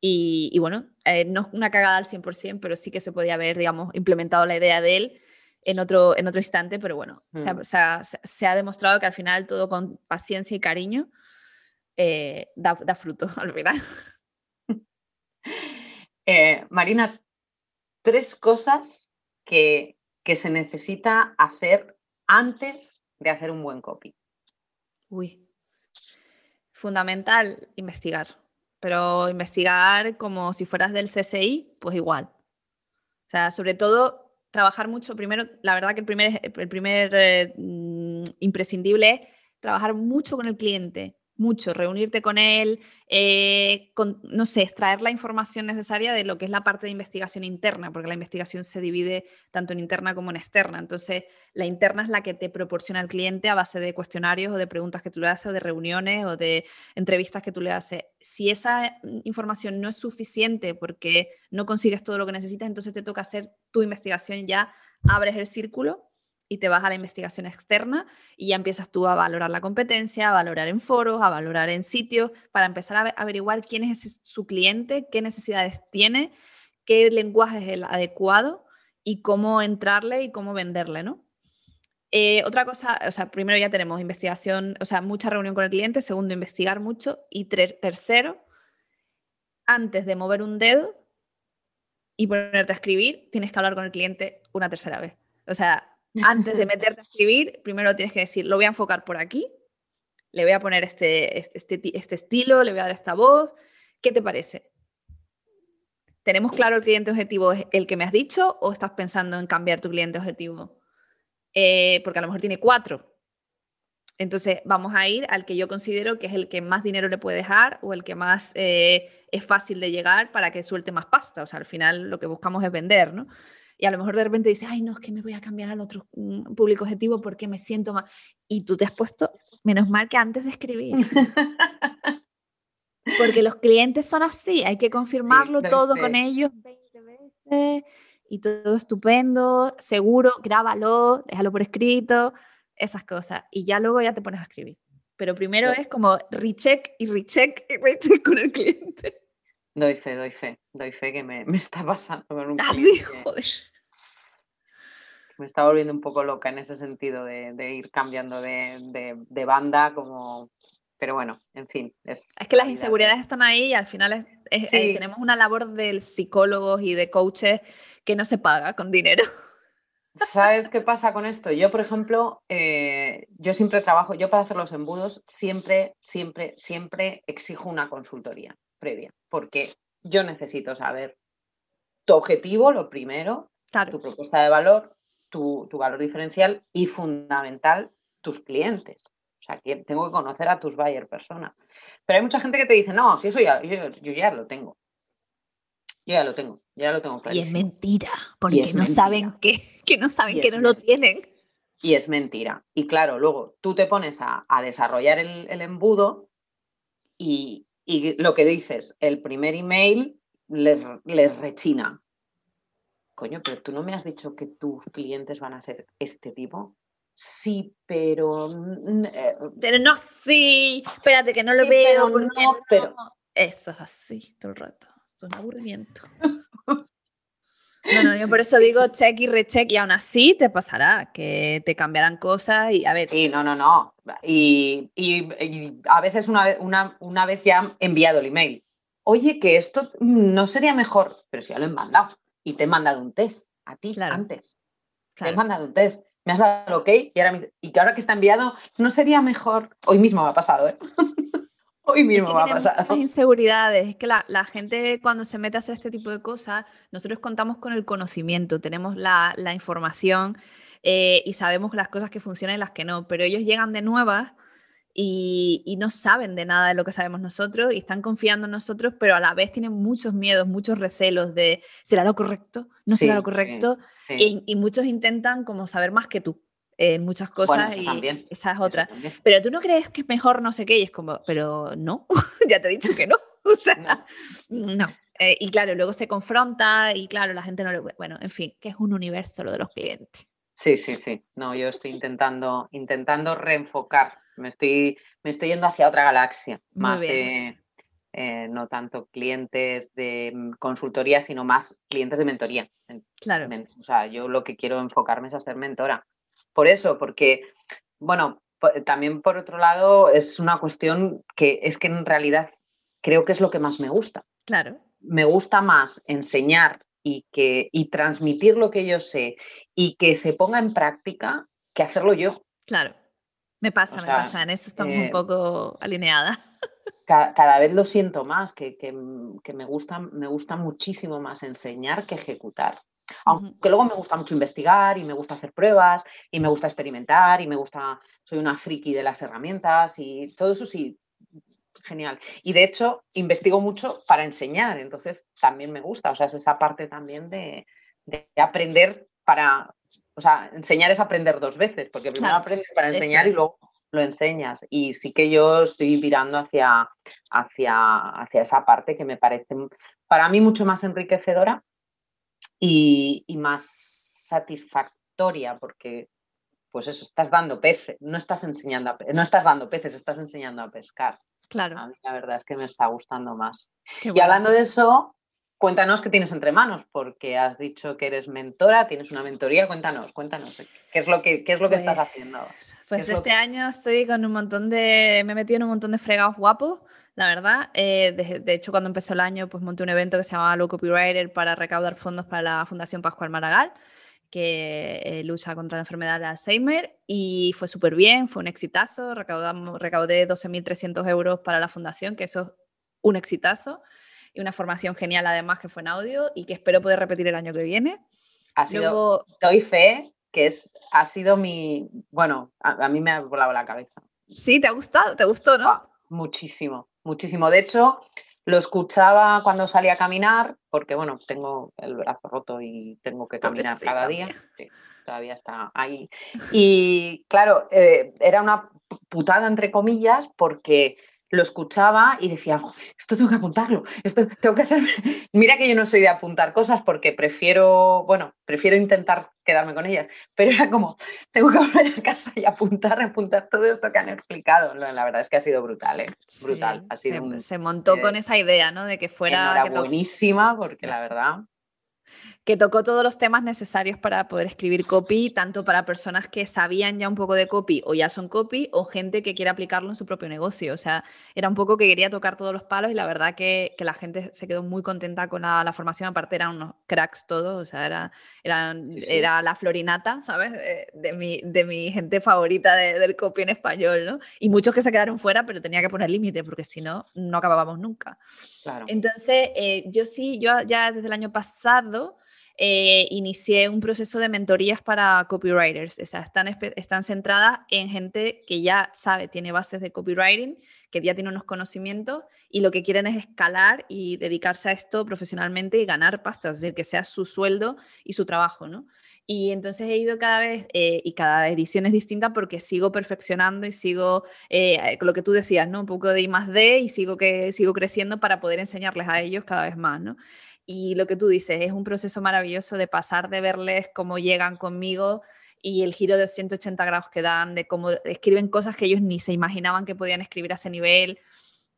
Speaker 2: Y, bueno, eh, no es una cagada al 100%, pero sí que se podía haber, digamos, implementado la idea de él en otro, en otro instante, pero bueno, se, ha, mm. demostrado que al final todo con paciencia y cariño eh, da, da, fruto al final.
Speaker 1: Marina, tres cosas que, se necesita hacer antes de hacer un buen copy?
Speaker 2: Uy, fundamental investigar, pero investigar como si fueras del CSI, pues igual. O sea, sobre todo trabajar mucho, primero, la verdad que el primer, el primer eh, mm, imprescindible es trabajar mucho con el cliente, mucho, reunirte con él, eh, no sé, extraer la información necesaria de lo que es la parte de investigación interna, porque la investigación se divide tanto en interna como en externa. Entonces, la interna es la que te proporciona el cliente a base de cuestionarios o de preguntas que tú le haces, o de reuniones o de entrevistas que tú le haces. Si esa información no es suficiente porque no consigues todo lo que necesitas, entonces te toca hacer tu investigación ya, abres el círculo y te vas a la investigación externa y ya empiezas tú a valorar la competencia, a valorar en foros, a valorar en sitios, para empezar a averiguar quién es su cliente, qué necesidades tiene, qué lenguaje es el adecuado y cómo entrarle y cómo venderle, ¿no? Eh, otra cosa, o sea, primero ya tenemos investigación, o sea, mucha reunión con el cliente, segundo, investigar mucho y tercero, antes de mover un dedo y ponerte a escribir, tienes que hablar con el cliente una tercera vez. O sea, antes de meterte a escribir, primero tienes que decir, lo voy a enfocar por aquí, le voy a poner este, este, este, este, estilo, le voy a dar esta voz, ¿qué te parece? ¿Tenemos claro el cliente objetivo es el que me has dicho o estás pensando en cambiar tu cliente objetivo? Eh, porque a lo mejor tiene cuatro. Entonces vamos a ir al que yo considero que es el que más dinero le puede dejar o el que más eh, es fácil de llegar para que suelte más pasta. O sea, al final lo que buscamos es vender, ¿no? Y a lo mejor de repente dices, ay, no, es que me voy a cambiar al otro mm, público objetivo porque me siento más. Y tú te has puesto Menos mal que antes de escribir. Porque los clientes son así, hay que confirmarlo todo con ellos 20 veces y todo estupendo, seguro, grábalo, déjalo por escrito, esas cosas. Y ya luego ya te pones a escribir. Pero primero es como recheck y recheck y recheck con el cliente.
Speaker 1: Doy fe, doy fe, doy fe que me, está pasando con un
Speaker 2: ah, cliente. joder.
Speaker 1: Me está volviendo un poco loca en ese sentido de, ir cambiando de, banda, como pero bueno, en fin.
Speaker 2: Es, es que las inseguridades están ahí y al final es, eh, tenemos una labor de psicólogos y de coaches que no se paga con dinero.
Speaker 1: ¿Sabes qué pasa con esto? Yo, por ejemplo, eh, yo siempre trabajo, yo para hacer los embudos, siempre, siempre, siempre exijo una consultoría previa, porque yo necesito saber tu objetivo, lo primero, tu propuesta de valor, tu, valor diferencial y fundamental, tus clientes. O sea, que tengo que conocer a tus buyer personas. Pero hay mucha gente que te dice, no, si eso ya, yo ya lo tengo. Yo ya lo tengo, ya lo tengo clarísimo.
Speaker 2: Y es mentira, porque no saben que, que no saben que no lo tienen.
Speaker 1: Y es mentira. Y claro, luego tú te pones a, desarrollar el, embudo y, lo que dices, el primer email les, rechina. Coño, pero tú no me has dicho que tus clientes van a ser este tipo. Sí, pero.
Speaker 2: Eh, pero no, sí. Espérate, que no lo veo.
Speaker 1: Pero no, pero.
Speaker 2: Eso es así todo el rato es un aburrimiento. No, no, yo por eso digo check y recheck y aún así te pasará, que te cambiarán cosas y a ver.
Speaker 1: Sí, no, no, no. Y, a veces una vez, una, una vez ya he enviado el email. Oye, que esto no sería mejor, pero si ya lo he mandado. Y te he mandado un test a ti antes. Te he mandado un test. Me has dado el ok y, ahora, y que ahora que está enviado, no sería mejor. Hoy mismo me ha pasado, ¿eh? Hoy mismo va a pasar.
Speaker 2: Las inseguridades, es que la, gente cuando se mete a hacer este tipo de cosas, nosotros contamos con el conocimiento, tenemos la, información eh, y sabemos las cosas que funcionan y las que no, pero ellos llegan de nuevas y, no saben de nada de lo que sabemos nosotros y están confiando en nosotros, pero a la vez tienen muchos miedos, muchos recelos de, ¿será lo correcto? ¿No será lo correcto? y muchos intentan como saber más que tú en muchas cosas y esa es otra. Pero tú no crees que es mejor no sé qué y es como, pero no, ya te he dicho que no. O sea, no. Eh, y claro, luego se confronta y claro, la gente no le... Bueno, en fin, que es un universo lo de los clientes.
Speaker 1: Sí, sí, sí. No, yo estoy intentando, intentando reenfocar. Me estoy, me estoy yendo hacia otra galaxia, más de, eh, no tanto clientes de mm, consultoría, sino más clientes de mentoría.
Speaker 2: Claro.
Speaker 1: O sea, yo lo que quiero enfocarme es a ser mentora por eso, porque, bueno, también por otro lado es una cuestión que es que en realidad creo que es lo que más me gusta.
Speaker 2: Claro.
Speaker 1: Me gusta más enseñar y, que, y transmitir lo que yo sé y que se ponga en práctica que hacerlo yo.
Speaker 2: Claro. Me pasa, me pasa, en eso estamos un eh, poco alineadas.
Speaker 1: Cada, vez lo siento más, que, que, que, me, gusta, me gusta muchísimo más enseñar que ejecutar. Aunque luego me gusta mucho investigar y me gusta hacer pruebas y me gusta experimentar y me gusta, soy una friki de las herramientas y todo eso sí, genial. Y de hecho, investigo mucho para enseñar, entonces también me gusta, o sea, es esa parte también de, aprender para, o sea, enseñar es aprender dos veces, porque primero aprendes para enseñar y luego lo enseñas. Y sí que yo estoy virando hacia, hacia, hacia esa parte que me parece para mí mucho más enriquecedora y, más satisfactoria, porque pues eso, estás dando peces, no estás enseñando a, no estás dando peces, estás enseñando a pescar.
Speaker 2: Claro.
Speaker 1: A mí la verdad es que me está gustando más. y hablando de eso, cuéntanos qué tienes entre manos, porque has dicho que eres mentora, tienes una mentoría, cuéntanos, cuéntanos, ¿qué es lo que, qué es lo que estás pues, haciendo?
Speaker 2: Pues este año estoy con un montón de, me he metido en un montón de fregados guapos la verdad. Eh, de, hecho, cuando empezó el año, pues monté un evento que se llamaba Low Copywriter para recaudar fondos para la Fundación Pascual Maragall, que eh, lucha contra la enfermedad de Alzheimer y fue súper bien, fue un exitazo. Recaudamos, recaudé 12.300 euros para la fundación, que eso es un exitazo y una formación genial además que fue en audio y que espero poder repetir el año que viene.
Speaker 1: Ha sido, doy fe que es, ha sido mi, bueno, a, mí me ha volado la cabeza.
Speaker 2: Sí, ¿te ha gustado? ¿Te gustó, no?
Speaker 1: Muchísimo, muchísimo. De hecho, lo escuchaba cuando salía a caminar, porque bueno, tengo el brazo roto y tengo que caminar cada día. todavía está ahí. Y claro, eh, era una putada entre comillas porque lo escuchaba y decía, esto tengo que apuntarlo, esto tengo que hacer. Mira que yo no soy de apuntar cosas porque prefiero, bueno, prefiero intentar quedarme con ellas, pero era como, tengo que volver a casa y apuntar, apuntar todo esto que han explicado. La verdad es que ha sido brutal, ¿eh? Brutal. ha sido
Speaker 2: se, montó con esa idea, ¿no? De que fuera...
Speaker 1: Era buenísima porque la verdad
Speaker 2: que tocó todos los temas necesarios para poder escribir copy, tanto para personas que sabían ya un poco de copy o ya son copy, o gente que quiere aplicarlo en su propio negocio. O sea, era un poco que quería tocar todos los palos y la verdad que, la gente se quedó muy contenta con la, formación. Aparte, eran unos cracks todos, o sea, era, era la florinata, ¿sabes? De, mi, de mi gente favorita del copy en español, ¿no? Y muchos que se quedaron fuera, pero tenía que poner límite porque si no, no acabábamos nunca. Claro. Entonces, eh, yo sí, yo ya desde el año pasado eh, inicié un proceso de mentorías para copywriters. O sea, están, están centradas en gente que ya sabe, tiene bases de copywriting, que ya tiene unos conocimientos y lo que quieren es escalar y dedicarse a esto profesionalmente y ganar pasta, es decir, que sea su sueldo y su trabajo, ¿no? Y entonces he ido cada vez, eh, y cada edición es distinta porque sigo perfeccionando y sigo, eh, lo que tú decías, ¿no? Un poco de I más D y sigo, que, sigo creciendo para poder enseñarles a ellos cada vez más, ¿no? Y lo que tú dices, es un proceso maravilloso de pasar de verles cómo llegan conmigo y el giro de 180 grados que dan, de cómo escriben cosas que ellos ni se imaginaban que podían escribir a ese nivel,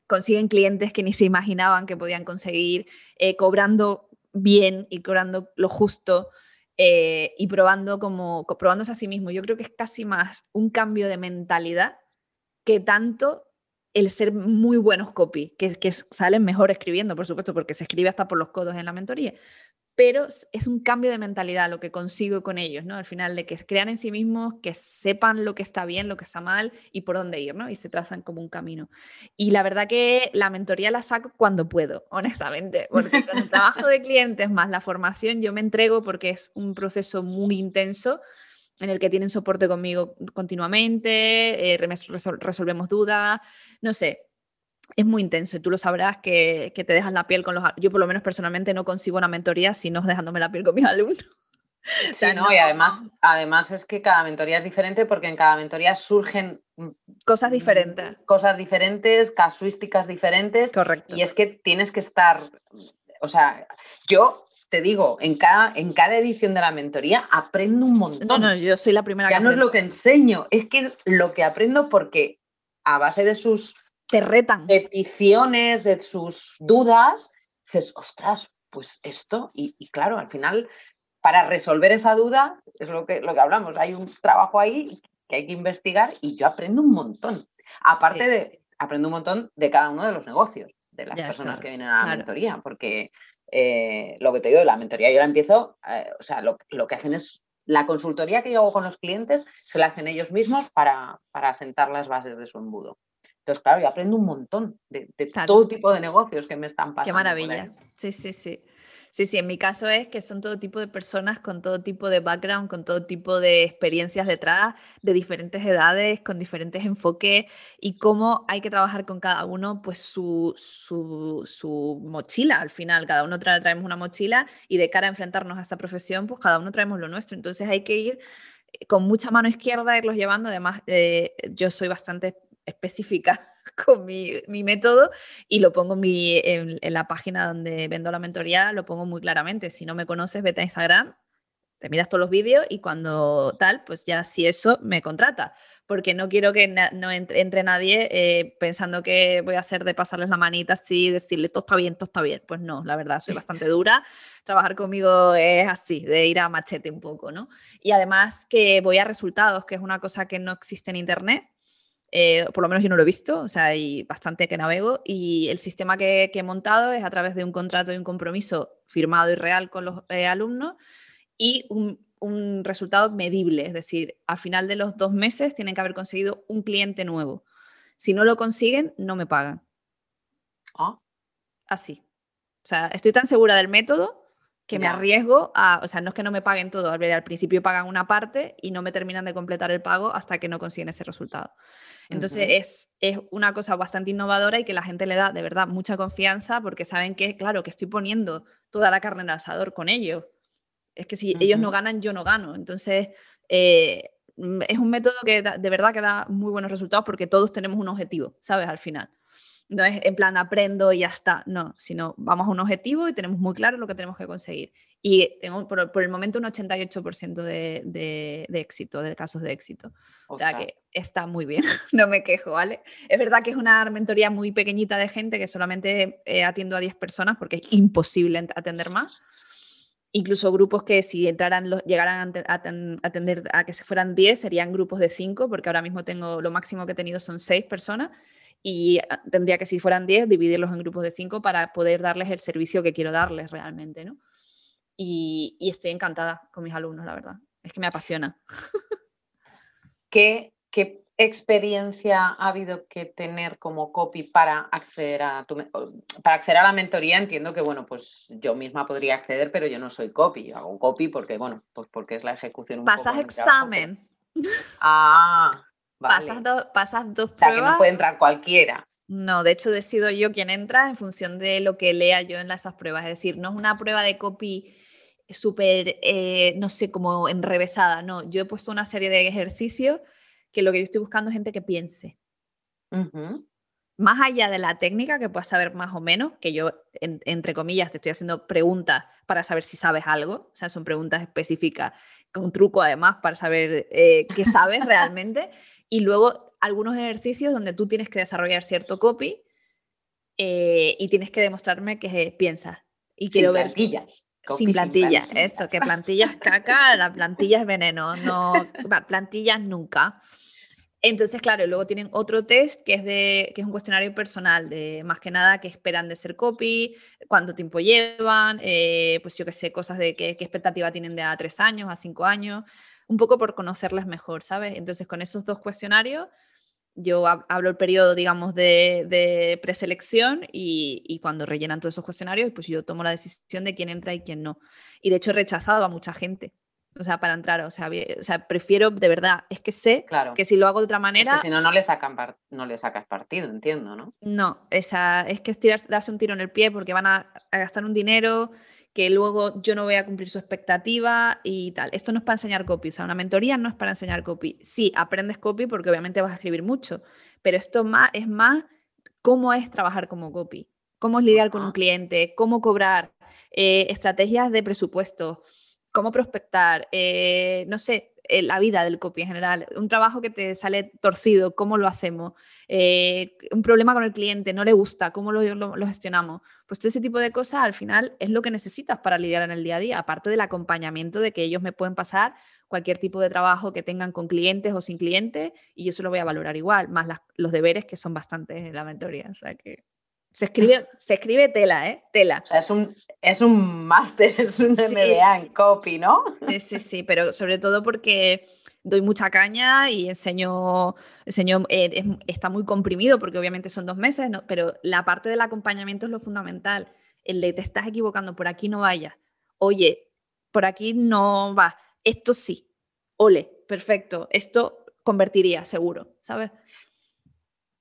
Speaker 2: consiguen clientes que ni se imaginaban que podían conseguir, eh, cobrando bien y cobrando lo justo. Eh, y probando como probándose a sí mismo. Yo creo que es casi más un cambio de mentalidad que tanto el ser muy buenos copy, que, salen mejor escribiendo, por supuesto, porque se escribe hasta por los codos en la mentoría, pero es un cambio de mentalidad lo que consigo con ellos, ¿no? Al final, de que crean en sí mismos, que sepan lo que está bien, lo que está mal y por dónde ir, ¿no? Y se trazan como un camino. Y la verdad que la mentoría la saco cuando puedo, honestamente, porque con el trabajo de clientes más la formación yo me entrego porque es un proceso muy intenso en el que tienen soporte conmigo continuamente, eh, resolvemos dudas, no sé, es muy intenso y tú lo sabrás que, te dejas la piel con los... Yo por lo menos personalmente no consigo una mentoría si no dejándome la piel con mis alumnos.
Speaker 1: Sí, no, y además, además es que cada mentoría es diferente porque en cada mentoría surgen
Speaker 2: mm, cosas diferentes.
Speaker 1: Cosas diferentes, casuísticas diferentes.
Speaker 2: Correcto.
Speaker 1: Y es que tienes que estar, o sea, yo te digo, en cada, en cada edición de la mentoría aprendo un montón.
Speaker 2: No, no, yo soy la primera
Speaker 1: ya no es lo que enseño, es que lo que aprendo porque a base de sus
Speaker 2: te retan.
Speaker 1: peticiones, de sus dudas, dices, ostras, pues esto, y, claro, al final, para resolver esa duda, es lo que, lo que hablamos, hay un trabajo ahí que hay que investigar y yo aprendo un montón. Aparte de, aprendo un montón de cada uno de los negocios, de las personas que vienen a la mentoría, porque eh, lo que te digo, la mentoría yo la empiezo, eh, o sea, lo, que hacen es la consultoría que yo hago con los clientes, se la hacen ellos mismos para, para sentar las bases de su embudo. Entonces, claro, yo aprendo un montón de, todo tipo de negocios que me están pasando.
Speaker 2: Qué maravilla. Sí, sí, sí. Sí, sí, en mi caso es que son todo tipo de personas con todo tipo de background, con todo tipo de experiencias detrás, de diferentes edades, con diferentes enfoques y cómo hay que trabajar con cada uno, pues su, su, mochila al final. Cada uno traemos una mochila y de cara a enfrentarnos a esta profesión, pues cada uno traemos lo nuestro. Entonces hay que ir eh, con mucha mano izquierda, irlos llevando. Además, eh, yo soy bastante específica con mi, método y lo pongo en, la página donde vendo la mentoría, lo pongo muy claramente. Si no me conoces, vete a Instagram, te miras todos los vídeos y cuando tal, pues ya si eso me contrata. Porque no quiero que no entre, nadie eh, pensando que voy a hacer de pasarles la manita así, decirle todo está bien, todo está bien. Pues no, la verdad, soy bastante dura. Trabajar conmigo es así, de ir a machete un poco, ¿no? Y además que voy a resultados, que es una cosa que no existe en Internet eh, por lo menos yo no lo he visto, o sea, hay bastante que navego y el sistema que, he montado es a través de un contrato y un compromiso firmado y real con los eh, alumnos y un, resultado medible, es decir, al final de los dos meses tienen que haber conseguido un cliente nuevo. Si no lo consiguen, no me pagan.
Speaker 1: Ah.
Speaker 2: Así. O sea, estoy tan segura del método que me arriesgo a, o sea, no es que no me paguen todo, al principio pagan una parte y no me terminan de completar el pago hasta que no consiguen ese resultado. Entonces es, es una cosa bastante innovadora y que la gente le da de verdad mucha confianza porque saben que, claro, que estoy poniendo toda la carne en el asador con ellos. Es que si ellos no ganan, yo no gano. Entonces, eh, es un método que de verdad que da muy buenos resultados porque todos tenemos un objetivo, ¿sabes? Al final no es en plan aprendo y ya está, no, sino vamos a un objetivo y tenemos muy claro lo que tenemos que conseguir. Y tengo por, el momento un 88% de, de, de, éxito, de casos de éxito. O sea que está muy bien, no me quejo, ¿vale? Es verdad que es una mentoría muy pequeñita de gente que solamente eh, atiendo a 10 personas porque es imposible atender más. Incluso grupos que si entraran, llegaran a atender a que se fueran 10, serían grupos de 5, porque ahora mismo tengo, lo máximo que he tenido son 6 personas y ah, tendría que, si fueran 10, dividirlos en grupos de 5 para poder darles el servicio que quiero darles realmente, ¿no? Y, estoy encantada con mis alumnos, la verdad. Es que me apasiona.
Speaker 1: ¿Qué, ¿Qué, experiencia ha habido que tener como copy para acceder a tu, para acceder a la mentoría? Entiendo que, bueno, pues yo misma podría acceder, pero yo no soy copy. hago copy porque, bueno, pues porque es la ejecución.
Speaker 2: Pasas examen.
Speaker 1: Ah,
Speaker 2: Pasas, pasas dos
Speaker 1: o
Speaker 2: sea,
Speaker 1: que no puede entrar cualquiera.
Speaker 2: No, de hecho decido yo quién entra en función de lo que lea yo en esas pruebas. Es decir, no es una prueba de copy súper, eh, no sé, como enrevesada. No, yo he puesto una serie de ejercicios que lo que yo estoy buscando es gente que piense. Más allá de la técnica, que puedas saber más o menos, que yo, entre comillas, te estoy haciendo preguntas para saber si sabes algo. O sea, son preguntas específicas, con truco además, para saber eh, qué sabes realmente y luego algunos ejercicios donde tú tienes que desarrollar cierto copy eh, y tienes que demostrarme que piensas. Y quiero ver.
Speaker 1: Plantillas.
Speaker 2: Sin plantillas, esto, que plantillas caca, la plantilla es veneno, no, plantillas nunca. Entonces, claro, luego tienen otro test que es, de, que es un cuestionario personal, de más que nada qué esperan de ser copy, cuánto tiempo llevan, eh, pues yo qué sé, cosas de qué, qué expectativa tienen de a tres años, a cinco años un poco por conocerlas mejor, ¿sabes? Entonces, con esos dos cuestionarios, yo hablo el periodo, digamos, de, preselección y, cuando rellenan todos esos cuestionarios, pues yo tomo la decisión de quién entra y quién no. Y de hecho he rechazado a mucha gente. O sea, para entrar, o sea, o sea prefiero, de verdad, es que sé que si lo hago de otra manera...
Speaker 1: Es que si no, no le, sacan no le sacas partido, entiendo, ¿no?
Speaker 2: No, esa, es que es darse un tiro en el pie porque van a gastar un dinero, que luego yo no voy a cumplir su expectativa y tal. Esto no es para enseñar copy, o sea, una mentoría no es para enseñar copy. Sí, aprendes copy porque obviamente vas a escribir mucho, pero esto más, es más cómo es trabajar como copy, cómo es lidiar con un cliente, cómo cobrar, eh, estrategias de presupuesto, cómo prospectar, eh, no sé, eh, la vida del copy en general, un trabajo que te sale torcido, cómo lo hacemos, eh, un problema con el cliente, no le gusta, cómo lo, gestionamos. Pues todo ese tipo de cosas al final es lo que necesitas para lidiar en el día a día, aparte del acompañamiento de que ellos me pueden pasar cualquier tipo de trabajo que tengan con clientes o sin clientes y yo se lo voy a valorar igual, más los deberes que son bastantes en la mentoría. O sea que se escribe, se escribe tela, ¿eh? Tela.
Speaker 1: O sea, es un, es un máster, es un MBA en copy, ¿no?
Speaker 2: Sí, sí, sí, pero sobre todo porque doy mucha caña y enseño, enseño eh, está muy comprimido porque obviamente son dos meses, ¿no? pero la parte del acompañamiento es lo fundamental. El de te estás equivocando, por aquí no vayas. Oye, por aquí no va. Esto sí. Ole, perfecto. Esto convertiría, seguro, ¿sabes?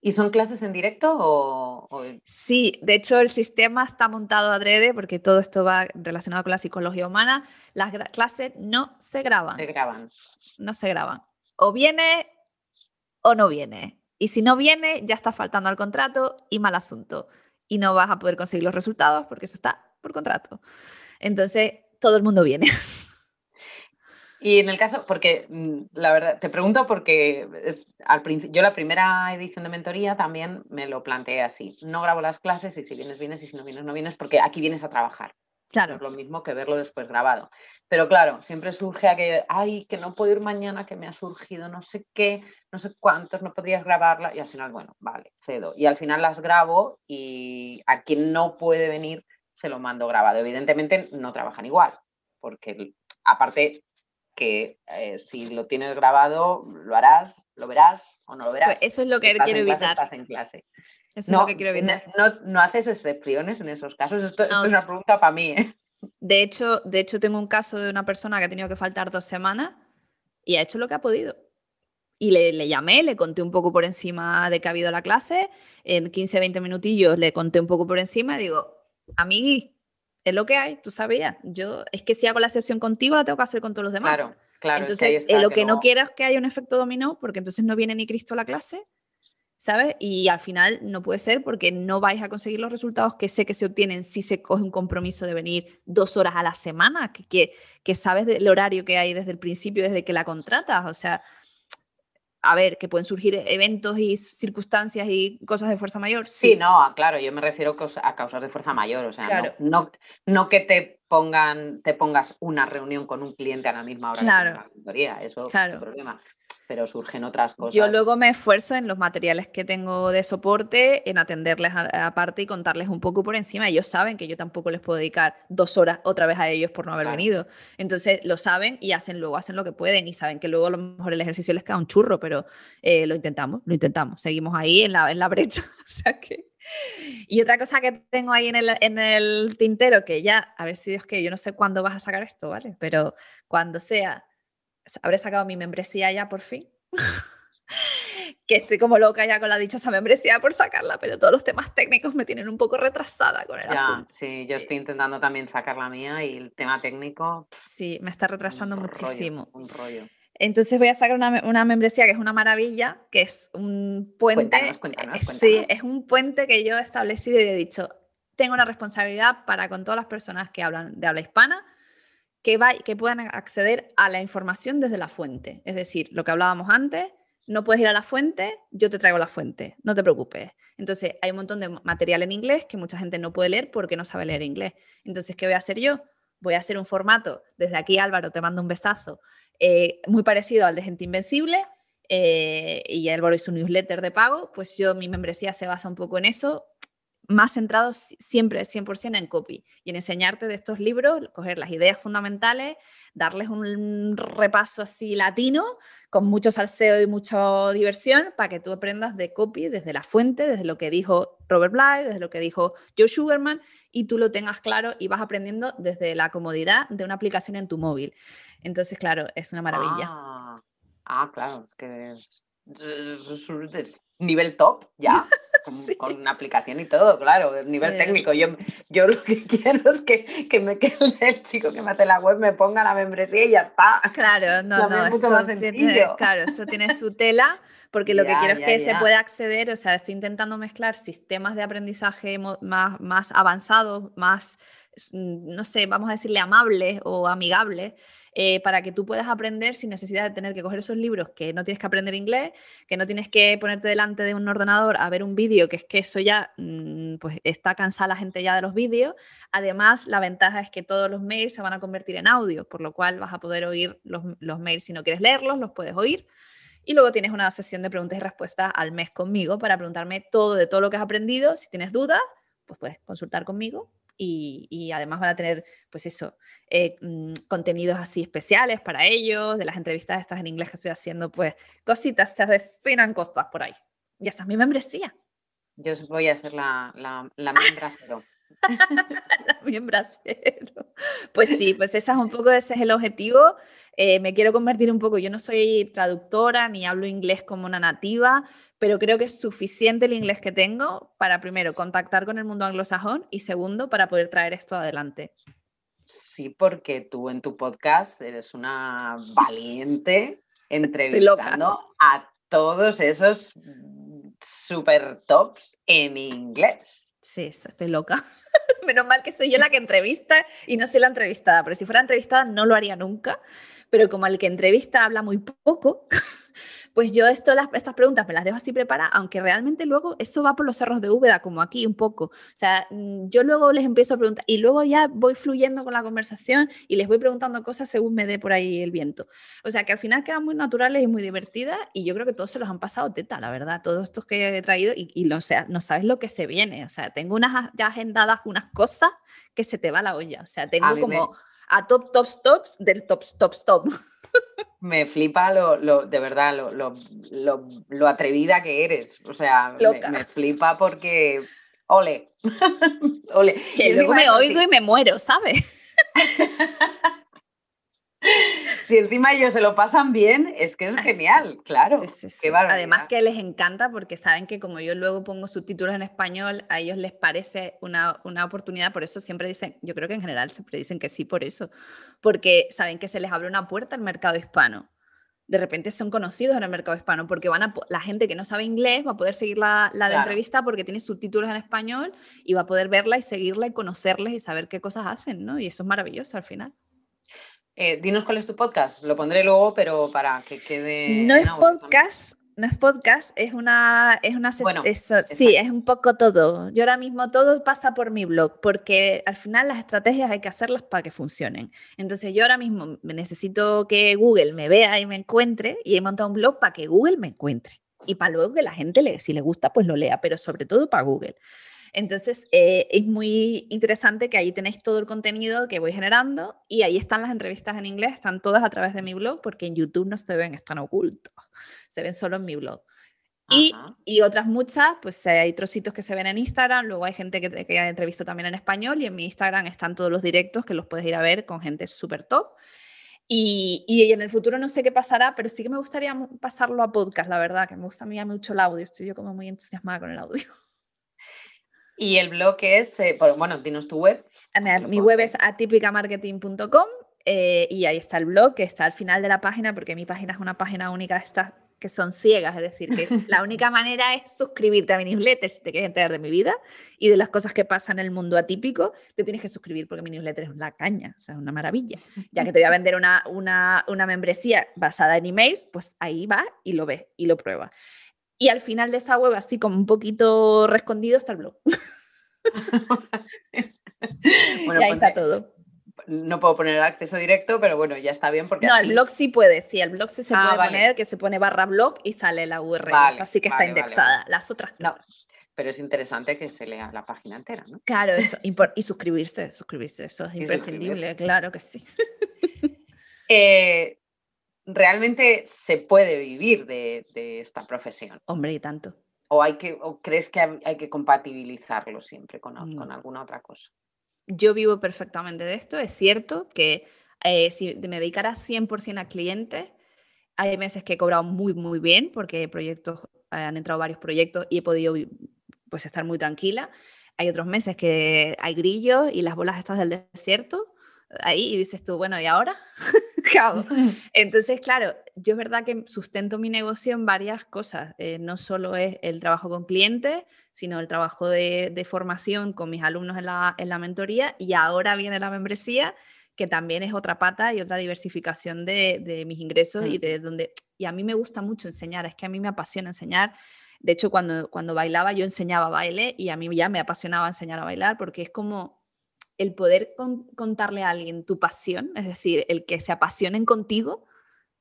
Speaker 1: ¿Y son clases en directo o,
Speaker 2: Sí, de hecho el sistema está montado adrede porque todo esto va relacionado con la psicología humana. Las clases no se graban.
Speaker 1: Se graban.
Speaker 2: No se graban. O viene o no viene. Y si no viene, ya está faltando al contrato y mal asunto. Y no vas a poder conseguir los resultados porque eso está por contrato. Entonces, todo el mundo viene.
Speaker 1: Y en el caso, porque mm, la verdad, te pregunto porque es, al yo la primera edición de mentoría también me lo planteé así. No grabo las clases y si vienes, vienes y si no vienes, no vienes porque aquí vienes a trabajar.
Speaker 2: Claro.
Speaker 1: Es lo mismo que verlo después grabado. Pero claro, siempre surge a que, ay, que no puedo ir mañana, que me ha surgido no sé qué, no sé cuántos, no podrías grabarla. Y al final, bueno, vale, cedo. Y al final las grabo y a quien no puede venir se lo mando grabado. Evidentemente no trabajan igual, porque aparte que eh, si lo tienes grabado, lo harás, lo verás o no lo verás.
Speaker 2: Pues eso es lo que quiero evitar.
Speaker 1: en clase.
Speaker 2: Eso no, es lo que quiero evitar.
Speaker 1: No, no, haces excepciones en esos casos. Esto, esto es una pregunta para mí. ¿eh?
Speaker 2: De hecho, de hecho, tengo un caso de una persona que ha tenido que faltar dos semanas y ha hecho lo que ha podido. Y le, le, llamé, le conté un poco por encima de que ha habido la clase. En 15, 20 minutillos le conté un poco por encima y digo, amigui, es lo que hay, tú sabías. Yo, es que si hago la excepción contigo, la tengo que hacer con todos los demás.
Speaker 1: Claro, claro.
Speaker 2: Entonces,
Speaker 1: es
Speaker 2: lo que, no quiero es que haya un efecto dominó, porque entonces no viene ni Cristo a la clase, ¿sabes? Y al final no puede ser porque no vais a conseguir los resultados que sé que se obtienen si se coge un compromiso de venir dos horas a la semana, que, que, que sabes del horario que hay desde el principio, desde que la contratas. O sea, a ver, que pueden surgir eventos y circunstancias y cosas de fuerza mayor.
Speaker 1: Sí, no, claro, yo me refiero a causas de fuerza mayor, o sea, no, no, que te pongan, te pongas una reunión con un cliente a la misma hora
Speaker 2: claro.
Speaker 1: que la auditoría, eso
Speaker 2: claro.
Speaker 1: es un problema pero surgen otras cosas.
Speaker 2: Yo luego me esfuerzo en los materiales que tengo de soporte, en atenderles aparte y contarles un poco por encima. Ellos saben que yo tampoco les puedo dedicar dos horas otra vez a ellos por no haber venido. Entonces lo saben y hacen luego, hacen lo que pueden y saben que luego a lo mejor el ejercicio les queda un churro, pero eh, lo intentamos, lo intentamos. Seguimos ahí en la, en la brecha. o sea que... Y otra cosa que tengo ahí en el, en el tintero, que ya, a ver si Dios que yo no sé cuándo vas a sacar esto, ¿vale? Pero cuando sea habré sacado mi membresía ya por fin. que estoy como loca ya con la dichosa membresía por sacarla, pero todos los temas técnicos me tienen un poco retrasada con el asunto.
Speaker 1: Sí, yo estoy intentando también sacar la mía y el tema técnico.
Speaker 2: Sí, me está retrasando muchísimo.
Speaker 1: un rollo.
Speaker 2: Entonces voy a sacar una, una, membresía que es una maravilla, que es un puente.
Speaker 1: Cuéntanos,
Speaker 2: Sí, es un puente que yo he establecido y he dicho, tengo una responsabilidad para con todas las personas que hablan de habla hispana, que, puedan acceder a la información desde la fuente. Es decir, lo que hablábamos antes, no puedes ir a la fuente, yo te traigo la fuente, no te preocupes. Entonces, hay un montón de material en inglés que mucha gente no puede leer porque no sabe leer inglés. Entonces, ¿qué voy a hacer yo? Voy a hacer un formato, desde aquí Álvaro, te mando un besazo, eh, muy parecido al de Gente Invencible, eh, y Álvaro hizo un newsletter de pago, pues yo, mi membresía se basa un poco en eso, más centrados siempre 100% en copy y en enseñarte de estos libros, coger las ideas fundamentales, darles un repaso así latino, con mucho salseo y mucha diversión, para que tú aprendas de copy desde la fuente, desde lo que dijo Robert Bly, desde lo que dijo Joe Sugarman, y tú lo tengas claro y vas aprendiendo desde la comodidad de una aplicación en tu móvil. Entonces, claro, es una maravilla.
Speaker 1: Ah, ah claro, que es nivel top ya. con, una aplicación y todo, claro, nivel técnico. Yo, yo lo que quiero es que, que, me, que el chico que me hace la web me ponga la membresía y ya está.
Speaker 2: Claro, no, no, esto tiene, claro, eso tiene su tela, porque lo que quiero es que se pueda acceder, o sea, estoy intentando mezclar sistemas de aprendizaje más, más avanzados, más, no sé, vamos a decirle amables o amigables, eh, para que tú puedas aprender sin necesidad de tener que coger esos libros que no tienes que aprender inglés, que no tienes que ponerte delante de un ordenador a ver un vídeo, que es que eso ya mm, pues está cansada la gente ya de los vídeos. Además, la ventaja es que todos los mails se van a convertir en audio, por lo cual vas a poder oír los, los mails si no quieres leerlos, los puedes oír. Y luego tienes una sesión de preguntas y respuestas al mes conmigo para preguntarme todo de todo lo que has aprendido. Si tienes dudas, pues puedes consultar conmigo y, además van a tener, pues eso, eh, mm, contenidos así especiales para ellos, de las entrevistas estas en inglés que estoy haciendo, pues cositas, se definan cosas por ahí. Ya está mi membresía.
Speaker 1: Yo voy a ser la, la, la miembra cero.
Speaker 2: la miembra cero. Pues sí, pues ese es un poco, ese es el objetivo. Eh, me quiero convertir un poco, yo no soy traductora ni hablo inglés como una nativa, pero creo que es suficiente el inglés que tengo para, primero, contactar con el mundo anglosajón y, segundo, para poder traer esto adelante.
Speaker 1: Sí, porque tú en tu podcast eres una valiente entrevistando a todos esos super tops en inglés.
Speaker 2: Sí, estoy loca. Menos mal que soy yo la que entrevista y no soy la entrevistada, pero si fuera entrevistada no lo haría nunca. Pero como el que entrevista habla muy poco, pues yo esto, las, estas preguntas me las dejo así preparadas, aunque realmente luego eso va por los cerros de Úbeda, como aquí un poco. O sea, mm, yo luego les empiezo a preguntar y luego ya voy fluyendo con la conversación y les voy preguntando cosas según me dé por ahí el viento. O sea, que al final quedan muy naturales y muy divertidas y yo creo que todos se los han pasado teta, la verdad, todos estos que he traído y, y o sea, no sabes lo que se viene. O sea, tengo unas ya agendadas unas cosas que se te va la olla. O sea, tengo como a top, tops, tops del tops, tops, top.
Speaker 1: Me flipa lo, lo de verdad, lo, lo, lo, atrevida que eres. O sea, me, flipa porque. Ole. Ole.
Speaker 2: Que luego me oigo y me muero, ¿sabes?
Speaker 1: si encima ellos se lo pasan bien, es que es genial, claro.
Speaker 2: Además que les encanta porque saben que como yo luego pongo subtítulos en español, a ellos les parece una, una, oportunidad, por eso siempre dicen, yo creo que en general siempre dicen que sí por eso, porque saben que se les abre una puerta al mercado hispano. De repente son conocidos en el mercado hispano porque van a, la gente que no sabe inglés va a poder seguir la, la entrevista porque tiene subtítulos en español y va a poder verla y seguirla y conocerles y saber qué cosas hacen, ¿no? Y eso es maravilloso al final.
Speaker 1: Eh, dinos cuál es tu podcast, lo pondré luego, pero para que quede.
Speaker 2: No es podcast, no es podcast, es una, es una bueno, sí, es un poco todo. Yo ahora mismo todo pasa por mi blog, porque al final las estrategias hay que hacerlas para que funcionen. Entonces yo ahora mismo necesito que Google me vea y me encuentre, y he montado un blog para que Google me encuentre. Y para luego que la gente, le, si le gusta, pues lo lea, pero sobre todo para Google. Entonces, eh, es muy interesante que ahí tenéis todo el contenido que voy generando y ahí están las entrevistas en inglés, están todas a través de mi blog, porque en YouTube no se ven, están ocultos, se ven solo en mi blog. Y, y, otras muchas, pues eh, hay trocitos que se ven en Instagram, luego hay gente que, que entrevisto también en español y en mi Instagram están todos los directos que los puedes ir a ver con gente súper top. Y, y, en el futuro no sé qué pasará, pero sí que me gustaría pasarlo a podcast, la verdad, que me gusta a mí mucho el audio, estoy yo como muy entusiasmada con el audio.
Speaker 1: Y el blog es, eh, bueno, dinos tu web.
Speaker 2: Mi web es atipicamarketing.com eh, y ahí está el blog que está al final de la página porque mi página es una página única de estas que son ciegas, es decir, que la única manera es suscribirte a mi newsletter si te quieres enterar de mi vida y de las cosas que pasan en el mundo atípico, te tienes que suscribir porque mi newsletter es una caña, o sea, es una maravilla. Ya que te voy a vender una, una, una membresía basada en emails, pues ahí va y lo ves y lo prueba. Y al final de esta web, así como un poquito rescondido, está el blog. bueno, y ahí está todo.
Speaker 1: No puedo poner el acceso directo, pero bueno, ya está bien porque.
Speaker 2: No, el blog sí puede, sí, el blog sí se ah, puede poner, que se pone barra blog y sale la URL, así que está indexada. Las otras no.
Speaker 1: Pero es interesante que se lea la página entera, ¿no?
Speaker 2: Claro, eso, y, suscribirse, suscribirse, eso es imprescindible, claro que sí.
Speaker 1: Eh, realmente se puede vivir de, esta profesión.
Speaker 2: Hombre, y tanto.
Speaker 1: ¿O, hay que, crees que hay que compatibilizarlo siempre con, con alguna otra cosa?
Speaker 2: Yo vivo perfectamente de esto. Es cierto que eh, si me dedicara 100% a clientes, hay meses que he cobrado muy, muy bien porque proyectos, eh, han entrado varios proyectos y he podido pues, estar muy tranquila. Hay otros meses que hay grillos y las bolas estas del desierto ahí y dices tú, bueno, ¿y ahora? Entonces, claro, yo es verdad que sustento mi negocio en varias cosas. Eh, no solo es el trabajo con clientes, sino el trabajo de, formación con mis alumnos en la, en la, mentoría y ahora viene la membresía, que también es otra pata y otra diversificación de, de mis ingresos y de donde... Y a mí me gusta mucho enseñar, es que a mí me apasiona enseñar. De hecho, cuando, cuando bailaba, yo enseñaba baile y a mí ya me apasionaba enseñar a bailar porque es como el poder contarle a alguien tu pasión, es decir, el que se apasionen contigo,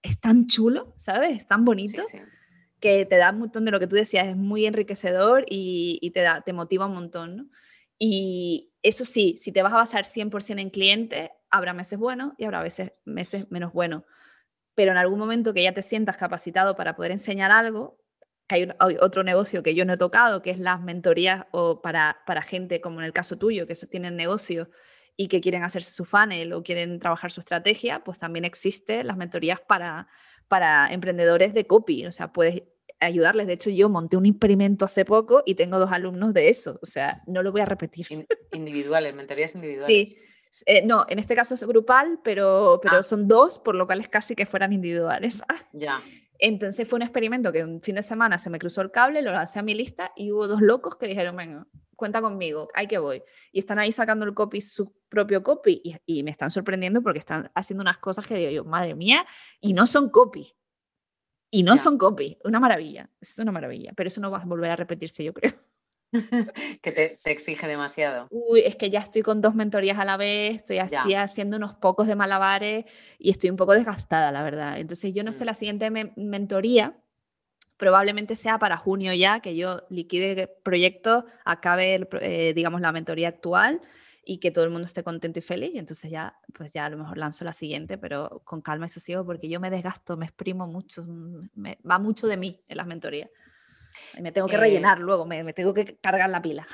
Speaker 2: es tan chulo, ¿sabes? Es tan bonito. que te da un montón de lo que tú decías, es muy enriquecedor y, te, da, te motiva un montón. Y eso sí, si te vas a basar 100% en clientes, habrá meses buenos y habrá veces, meses menos buenos. Pero en algún momento que ya te sientas capacitado para poder enseñar algo, hay, otro negocio que yo no he tocado, que es las mentorías o para, para gente como en el caso tuyo, que tienen negocio y que quieren hacer su funnel o quieren trabajar su estrategia, pues también existen las mentorías para, para emprendedores de copy. O sea, puedes ayudarles. De hecho, yo monté un experimento hace poco y tengo dos alumnos de eso. O sea, no lo voy a repetir.
Speaker 1: Individuales, mentorías individuales.
Speaker 2: Sí. Eh, no, en este caso es grupal, pero, pero ah. son dos, por lo cual es casi que fueran individuales.
Speaker 1: ya.
Speaker 2: Entonces fue un experimento que un fin de semana se me cruzó el cable, lo lancé a mi lista y hubo dos locos que dijeron, venga, cuenta conmigo, hay que voy. Y están ahí sacando el copy, su propio copy, y, me están sorprendiendo porque están haciendo unas cosas que digo yo, madre mía, y no son copy. Y no son copy, una maravilla, es una maravilla, pero eso no va a volver a repetirse, yo creo.
Speaker 1: que te, exige demasiado.
Speaker 2: Uy, es que ya estoy con dos mentorías a la vez, estoy así haciendo unos pocos de malabares y estoy un poco desgastada, la verdad. Entonces yo no sé, mm. la siguiente mentoría probablemente sea para junio ya, que yo liquide proyecto, acabe, eh, digamos, la mentoría actual y que todo el mundo esté contento y feliz. Y entonces ya, pues ya a lo mejor lanzo la siguiente, pero con calma y sosiego, porque yo me desgasto, me exprimo mucho, me, va mucho de mí en las mentorías. Me tengo que rellenar luego, me, tengo que cargar la pila.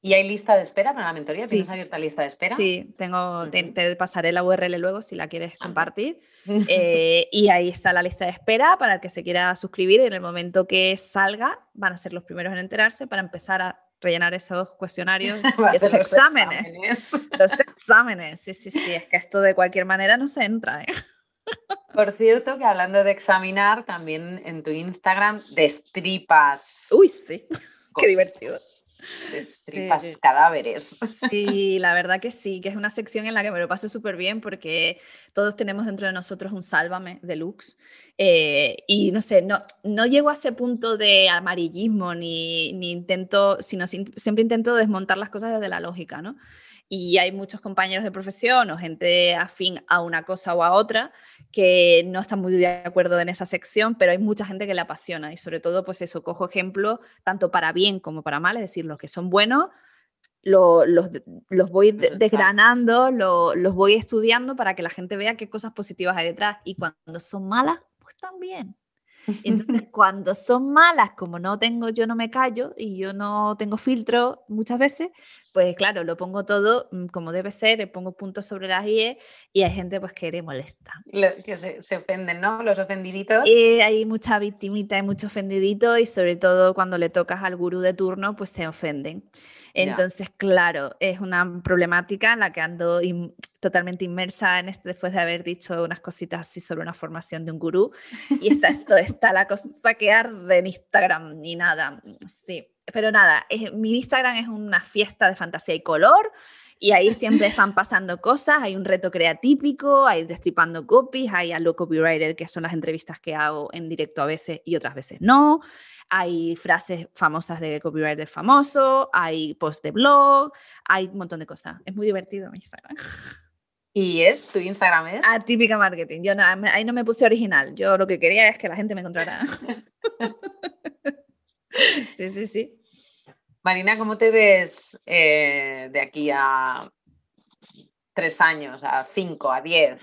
Speaker 1: ¿Y hay lista de espera para la mentoría? ¿Tienes
Speaker 2: Sí.
Speaker 1: abierta lista de espera?
Speaker 2: Sí, tengo, te,
Speaker 1: Ujú.
Speaker 2: te pasaré la URL luego si la quieres
Speaker 1: Ah.
Speaker 2: compartir. Eh, y ahí está la lista de espera para el que se quiera suscribir. En el momento que salga, van a ser los primeros en enterarse para empezar a rellenar esos cuestionarios y esos exámenes.
Speaker 1: exámenes.
Speaker 2: Los exámenes, sí, sí, sí. Es que esto de cualquier manera no se entra. ¿eh?
Speaker 1: Por cierto, que hablando de examinar, también en tu Instagram destripas.
Speaker 2: Uy, sí. Qué divertido.
Speaker 1: Destripas
Speaker 2: Sí.
Speaker 1: cadáveres.
Speaker 2: Sí, la verdad que sí, que es una sección en la que me lo paso súper bien porque todos tenemos dentro de nosotros un sálvame deluxe. eh, y no sé, no, no llego a ese punto de amarillismo ni, ni intento, sino siempre intento desmontar las cosas desde la lógica, ¿no? Y hay muchos compañeros de profesión o gente afín a una cosa o a otra que no están muy de acuerdo en esa sección, pero hay mucha gente que le apasiona y sobre todo, pues eso, cojo ejemplos tanto para bien como para mal, es decir, los que son buenos lo- los, los voy desgranando, lo- los voy estudiando para que la gente vea qué cosas positivas hay detrás. Y cuando son malas, pues también. Entonces, cuando son malas, como no tengo, yo no me callo y yo no tengo filtro muchas veces, pues claro, lo pongo todo mm, como debe ser, le pongo puntos sobre las IE y hay gente pues que le molesta.
Speaker 1: Lo- que se, se ofenden, ¿no? Los ofendiditos.
Speaker 2: Y hay mucha victimita, hay mucho ofendidito y sobre todo cuando le tocas al gurú de turno, pues se ofenden. Entonces, claro, es una problemática en la que ando in- totalmente inmersa en este, después de haber dicho unas cositas así sobre una formación de un gurú. Y está, esto, está la cosa que arde en Instagram y nada. Sí, pero nada, es- mi Instagram es una fiesta de fantasía y color. Y ahí siempre están pasando cosas, hay un reto creatípico, hay destripando copies, hay a lo copywriter, que son las entrevistas que hago en directo a veces y otras veces no, hay frases famosas de copywriter famoso, hay post de blog, hay un montón de cosas. Es muy divertido mi Instagram.
Speaker 1: ¿Y es? ¿Tu Instagram es?
Speaker 2: Ah, típica marketing. Yo no, ahí no me puse original. Yo lo que quería es que la gente me encontrara. sí, sí, sí.
Speaker 1: Marina, ¿cómo te ves eh, de aquí a tres años, a cinco, a diez?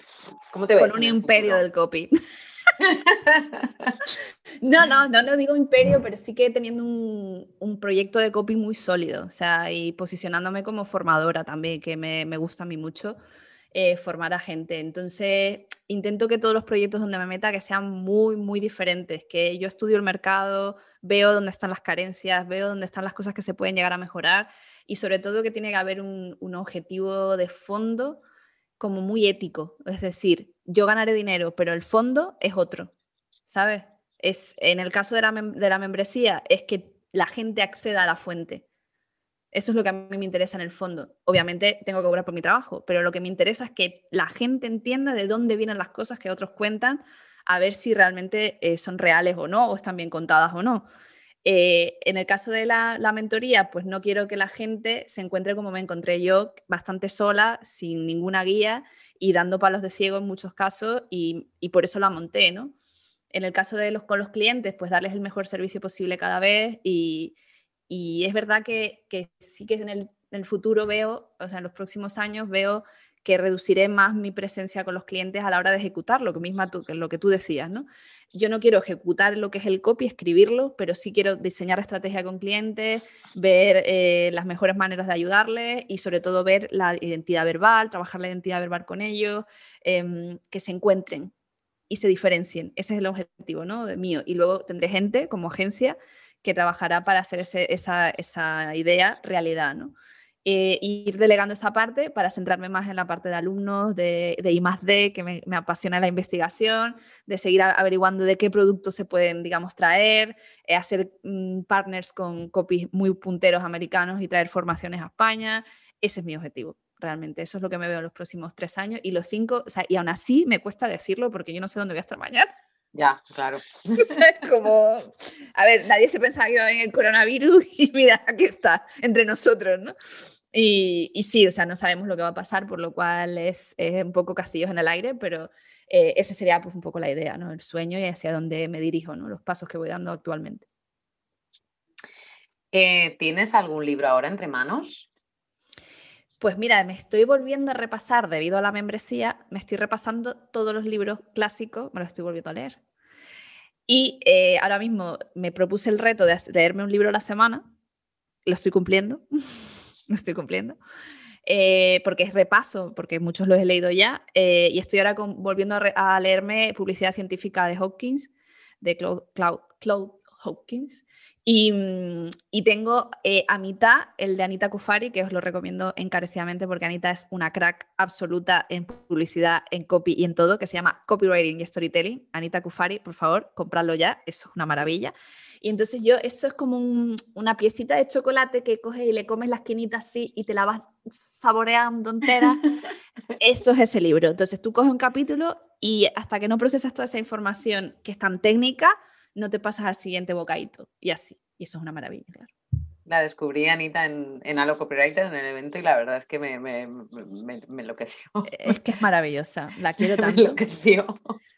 Speaker 1: ¿Cómo te ves?
Speaker 2: Con un imperio del copy. No, no, no lo digo imperio, pero sí que teniendo un, un proyecto de copy muy sólido, o sea, y posicionándome como formadora también, que me, me gusta a mí mucho eh, formar a gente. Entonces, intento que todos los proyectos donde me meta que sean muy, muy diferentes, que yo estudio el mercado, veo dónde están las carencias, veo dónde están las cosas que se pueden llegar a mejorar y sobre todo que tiene que haber un, un objetivo de fondo como muy ético, es decir, yo ganaré dinero, pero el fondo es otro, ¿sabes? Es, en el caso de la, de la membresía, es que la gente acceda a la fuente. Eso es lo que a mí me interesa en el fondo. Obviamente tengo que cobrar por mi trabajo, pero lo que me interesa es que la gente entienda de dónde vienen las cosas que otros cuentan, a ver si realmente eh, son reales o no, o están bien contadas o no. Eh, en el caso de la, la mentoría, pues no quiero que la gente se encuentre como me encontré yo, bastante sola, sin ninguna guía y dando palos de ciego en muchos casos y, y por eso la monté, ¿no? En el caso de los con los clientes, pues darles el mejor servicio posible cada vez y, y es verdad que, que sí que en el, en el futuro veo, o sea, en los próximos años veo que reduciré más mi presencia con los clientes a la hora de ejecutar lo que misma tú, lo que tú decías, ¿no? Yo no quiero ejecutar lo que es el copy, escribirlo, pero sí quiero diseñar estrategia con clientes, ver eh, las mejores maneras de ayudarles y sobre todo ver la identidad verbal, trabajar la identidad verbal con ellos, em, que se encuentren y se diferencien. Ese es el objetivo, ¿no? De mío. Y luego tendré gente como agencia que trabajará para hacer esa, idea realidad. Eh, ir delegando esa parte para centrarme más en la parte de alumnos, de, de I D, que me, apasiona la investigación, de seguir averiguando de qué productos se pueden, digamos, traer, eh, hacer mm, partners con copies muy punteros americanos y traer formaciones a España. Ese es mi objetivo, realmente. Eso es lo que me veo en los próximos tres años y los cinco, o sea, y aún así me cuesta decirlo porque yo no sé dónde voy a estar mañana.
Speaker 1: Ya, claro.
Speaker 2: O sea, es como, a ver, nadie se pensaba que iba a venir el coronavirus y mira, aquí está, entre nosotros, ¿no? Y, y sí, o sea, no sabemos lo que va a pasar, por lo cual es, es un poco castillos en el aire, pero eh, esa sería pues un poco la idea, ¿no? El sueño y hacia dónde me dirijo, ¿no? Los pasos que voy dando actualmente.
Speaker 1: Eh, ¿Tienes algún libro ahora entre manos?
Speaker 2: Pues mira, me estoy volviendo a repasar, debido a la membresía, me estoy repasando todos los libros clásicos, me los estoy volviendo a leer. Y eh, ahora mismo me propuse el reto de leerme un libro a la semana, lo estoy cumpliendo. no estoy cumpliendo. Eh, porque es repaso, porque muchos los he leído ya, eh, y estoy ahora volviendo a, leerme Publicidad Científica de Hawkins, de Claude, Hawkins, mm, y, tengo eh, a mitad el de Anita Kufari, que os lo recomiendo encarecidamente porque Anita es una crack absoluta en publicidad, en copy y en todo, que se llama Copywriting y Storytelling. Anita Kufari, por favor, compradlo ya, eso es una maravilla. Y entonces yo, eso es como una piecita de chocolate que coges y le comes la esquinita así y te la vas saboreando entera. Esto es ese libro. Entonces tú coges un capítulo y hasta que no procesas toda esa información que es tan técnica, no te pasas al siguiente bocadito. Y así. Y eso es una maravilla, claro.
Speaker 1: La descubrí, Anita, en, en Halo Copywriter, en el evento, y la verdad es que me, me, enloqueció.
Speaker 2: Es que es maravillosa, la quiero tanto. me enloqueció.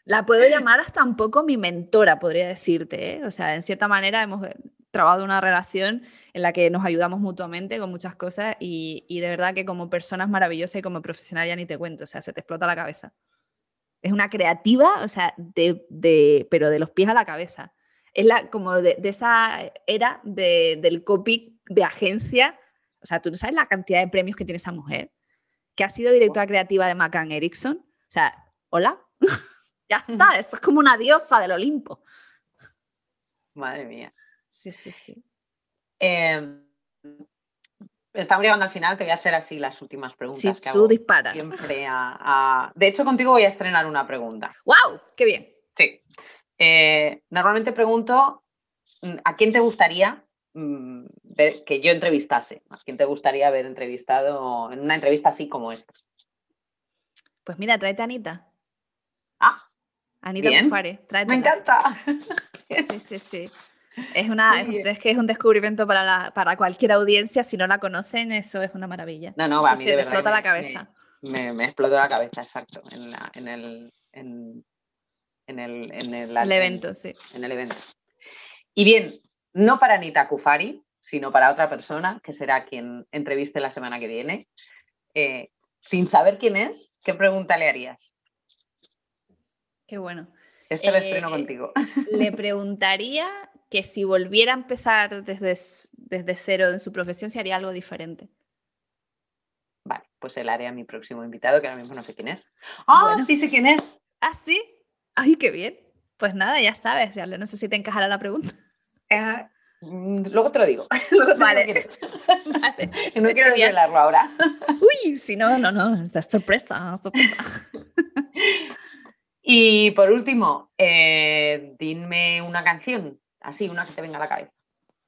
Speaker 2: La puedo llamar hasta un poco mi mentora, podría decirte. ¿eh? O sea, en cierta manera hemos eh, trabajado una relación en la que nos ayudamos mutuamente con muchas cosas y, y de verdad que como persona es maravillosa y como profesional ya ni te cuento, o sea, se te explota la cabeza. Es una creativa, o sea, de, de, pero de los pies a la cabeza es la, como de, esa era del copy de agencia. O sea, tú no sabes la cantidad de premios que tiene esa mujer, que ha sido directora creativa de McCann Erickson. O sea, hola, ya está, esto es como una diosa del Olimpo.
Speaker 1: Madre mía.
Speaker 2: Sí, sí, sí.
Speaker 1: Eh, estamos llegando al final, te voy a hacer así las últimas preguntas.
Speaker 2: Sí, que tú disparas.
Speaker 1: Siempre De hecho, contigo voy a estrenar una pregunta.
Speaker 2: ¡Wow! ¡Qué bien!
Speaker 1: Sí. Eh, normalmente pregunto mm, a quién te gustaría mm, que yo entrevistase, a quién te gustaría haber entrevistado en una entrevista así como esta.
Speaker 2: Pues mira, tráete a Anita.
Speaker 1: Ah.
Speaker 2: Anita Bufare,
Speaker 1: Me encanta.
Speaker 2: Sí, sí, sí. Es, una, es, que es un descubrimiento para, para cualquier audiencia. Si no la conocen, eso es una maravilla.
Speaker 1: No, no, va a mí de verdad.
Speaker 2: explota la cabeza.
Speaker 1: Me, me, explotó la cabeza, exacto. En, la, en el, en, en el, en el,
Speaker 2: evento, sí.
Speaker 1: En el evento. Y bien, no para Anita Kufari, sino para otra persona, que será quien entreviste la semana que viene. Eh, sin saber quién es, ¿qué pregunta le harías?
Speaker 2: Qué bueno.
Speaker 1: Este lo estreno eh, contigo.
Speaker 2: Le preguntaría que si volviera a empezar desde, desde cero en su profesión, si haría algo diferente.
Speaker 1: Vale, pues el haré a mi próximo invitado, que ahora mismo no sé quién es. ¡Ah, sí sé quién es!
Speaker 2: ¿Ah, sí? Ay, qué bien. Pues nada, ya sabes, no sé si te encajará la pregunta.
Speaker 1: Eh, mm, luego te lo digo. vale. No quiero desvelarlo ahora.
Speaker 2: Uy, si no, no, no, es sorpresa, sorpresa.
Speaker 1: y por último, eh, dime una canción, así, una que te venga a la cabeza.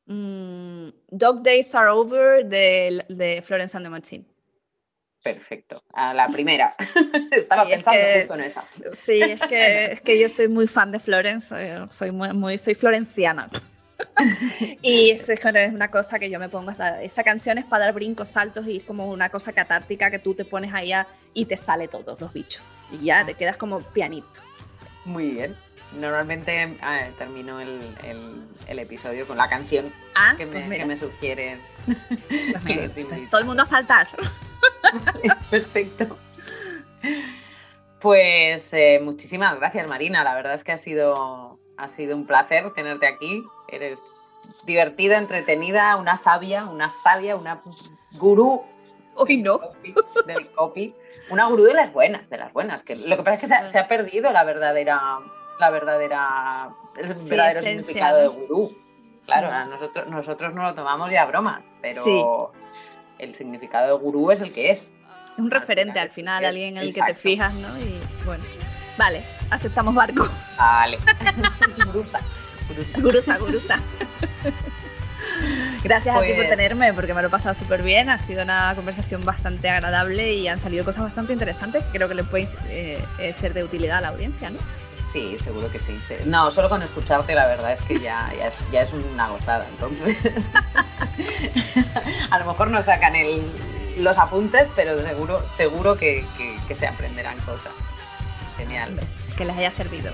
Speaker 2: Mm, Dog Days Are Over de, de Florence and the Machine.
Speaker 1: Perfecto, a la primera. Estaba pensando justo en esa.
Speaker 2: Sí, es que, es que yo soy muy fan de Florence, eh, soy muy, soy florenciana. y es, es una cosa que yo me pongo, esa canción es para dar brincos, saltos y es como una cosa catártica que tú te pones ahí y te sale todos los bichos. Y ya te quedas como pianito.
Speaker 1: Muy bien. Normalmente termino el, el, episodio con la canción
Speaker 2: ah,
Speaker 1: que,
Speaker 2: me,
Speaker 1: pues que, me, sugieren.
Speaker 2: Pues todo el mundo a saltar.
Speaker 1: Perfecto. Pues eh, muchísimas gracias, Marina. La verdad es que ha sido, ha sido un placer tenerte aquí. Eres divertida, entretenida, una sabia, una sabia, una gurú.
Speaker 2: Hoy no.
Speaker 1: Del copy. Una gurú de las buenas, de las buenas. Que lo que pasa es que se ha, perdido la verdadera, la verdadera, el verdadero significado de gurú. Claro, nosotros, nosotros no lo tomamos ya a broma, pero el significado de gurú es el que es.
Speaker 2: Es un referente al final, alguien en el que te fijas, ¿no? Y bueno, vale, aceptamos barco.
Speaker 1: Vale. gurusa.
Speaker 2: Gurusa, gurusa. Gracias a ti por pues tenerme, porque me lo he pasado súper bien. Ha sido una conversación bastante agradable y han salido cosas bastante interesantes que creo que le pueden eh, eh, ser de utilidad a la audiencia, ¿no?
Speaker 1: Sí, seguro que sí. No, solo con escucharte la verdad es que ya, ya, es, una gozada. Entonces, a lo mejor no sacan el, los apuntes, pero seguro, seguro que, que, se aprenderán cosas. Genial.
Speaker 2: Que les haya servido.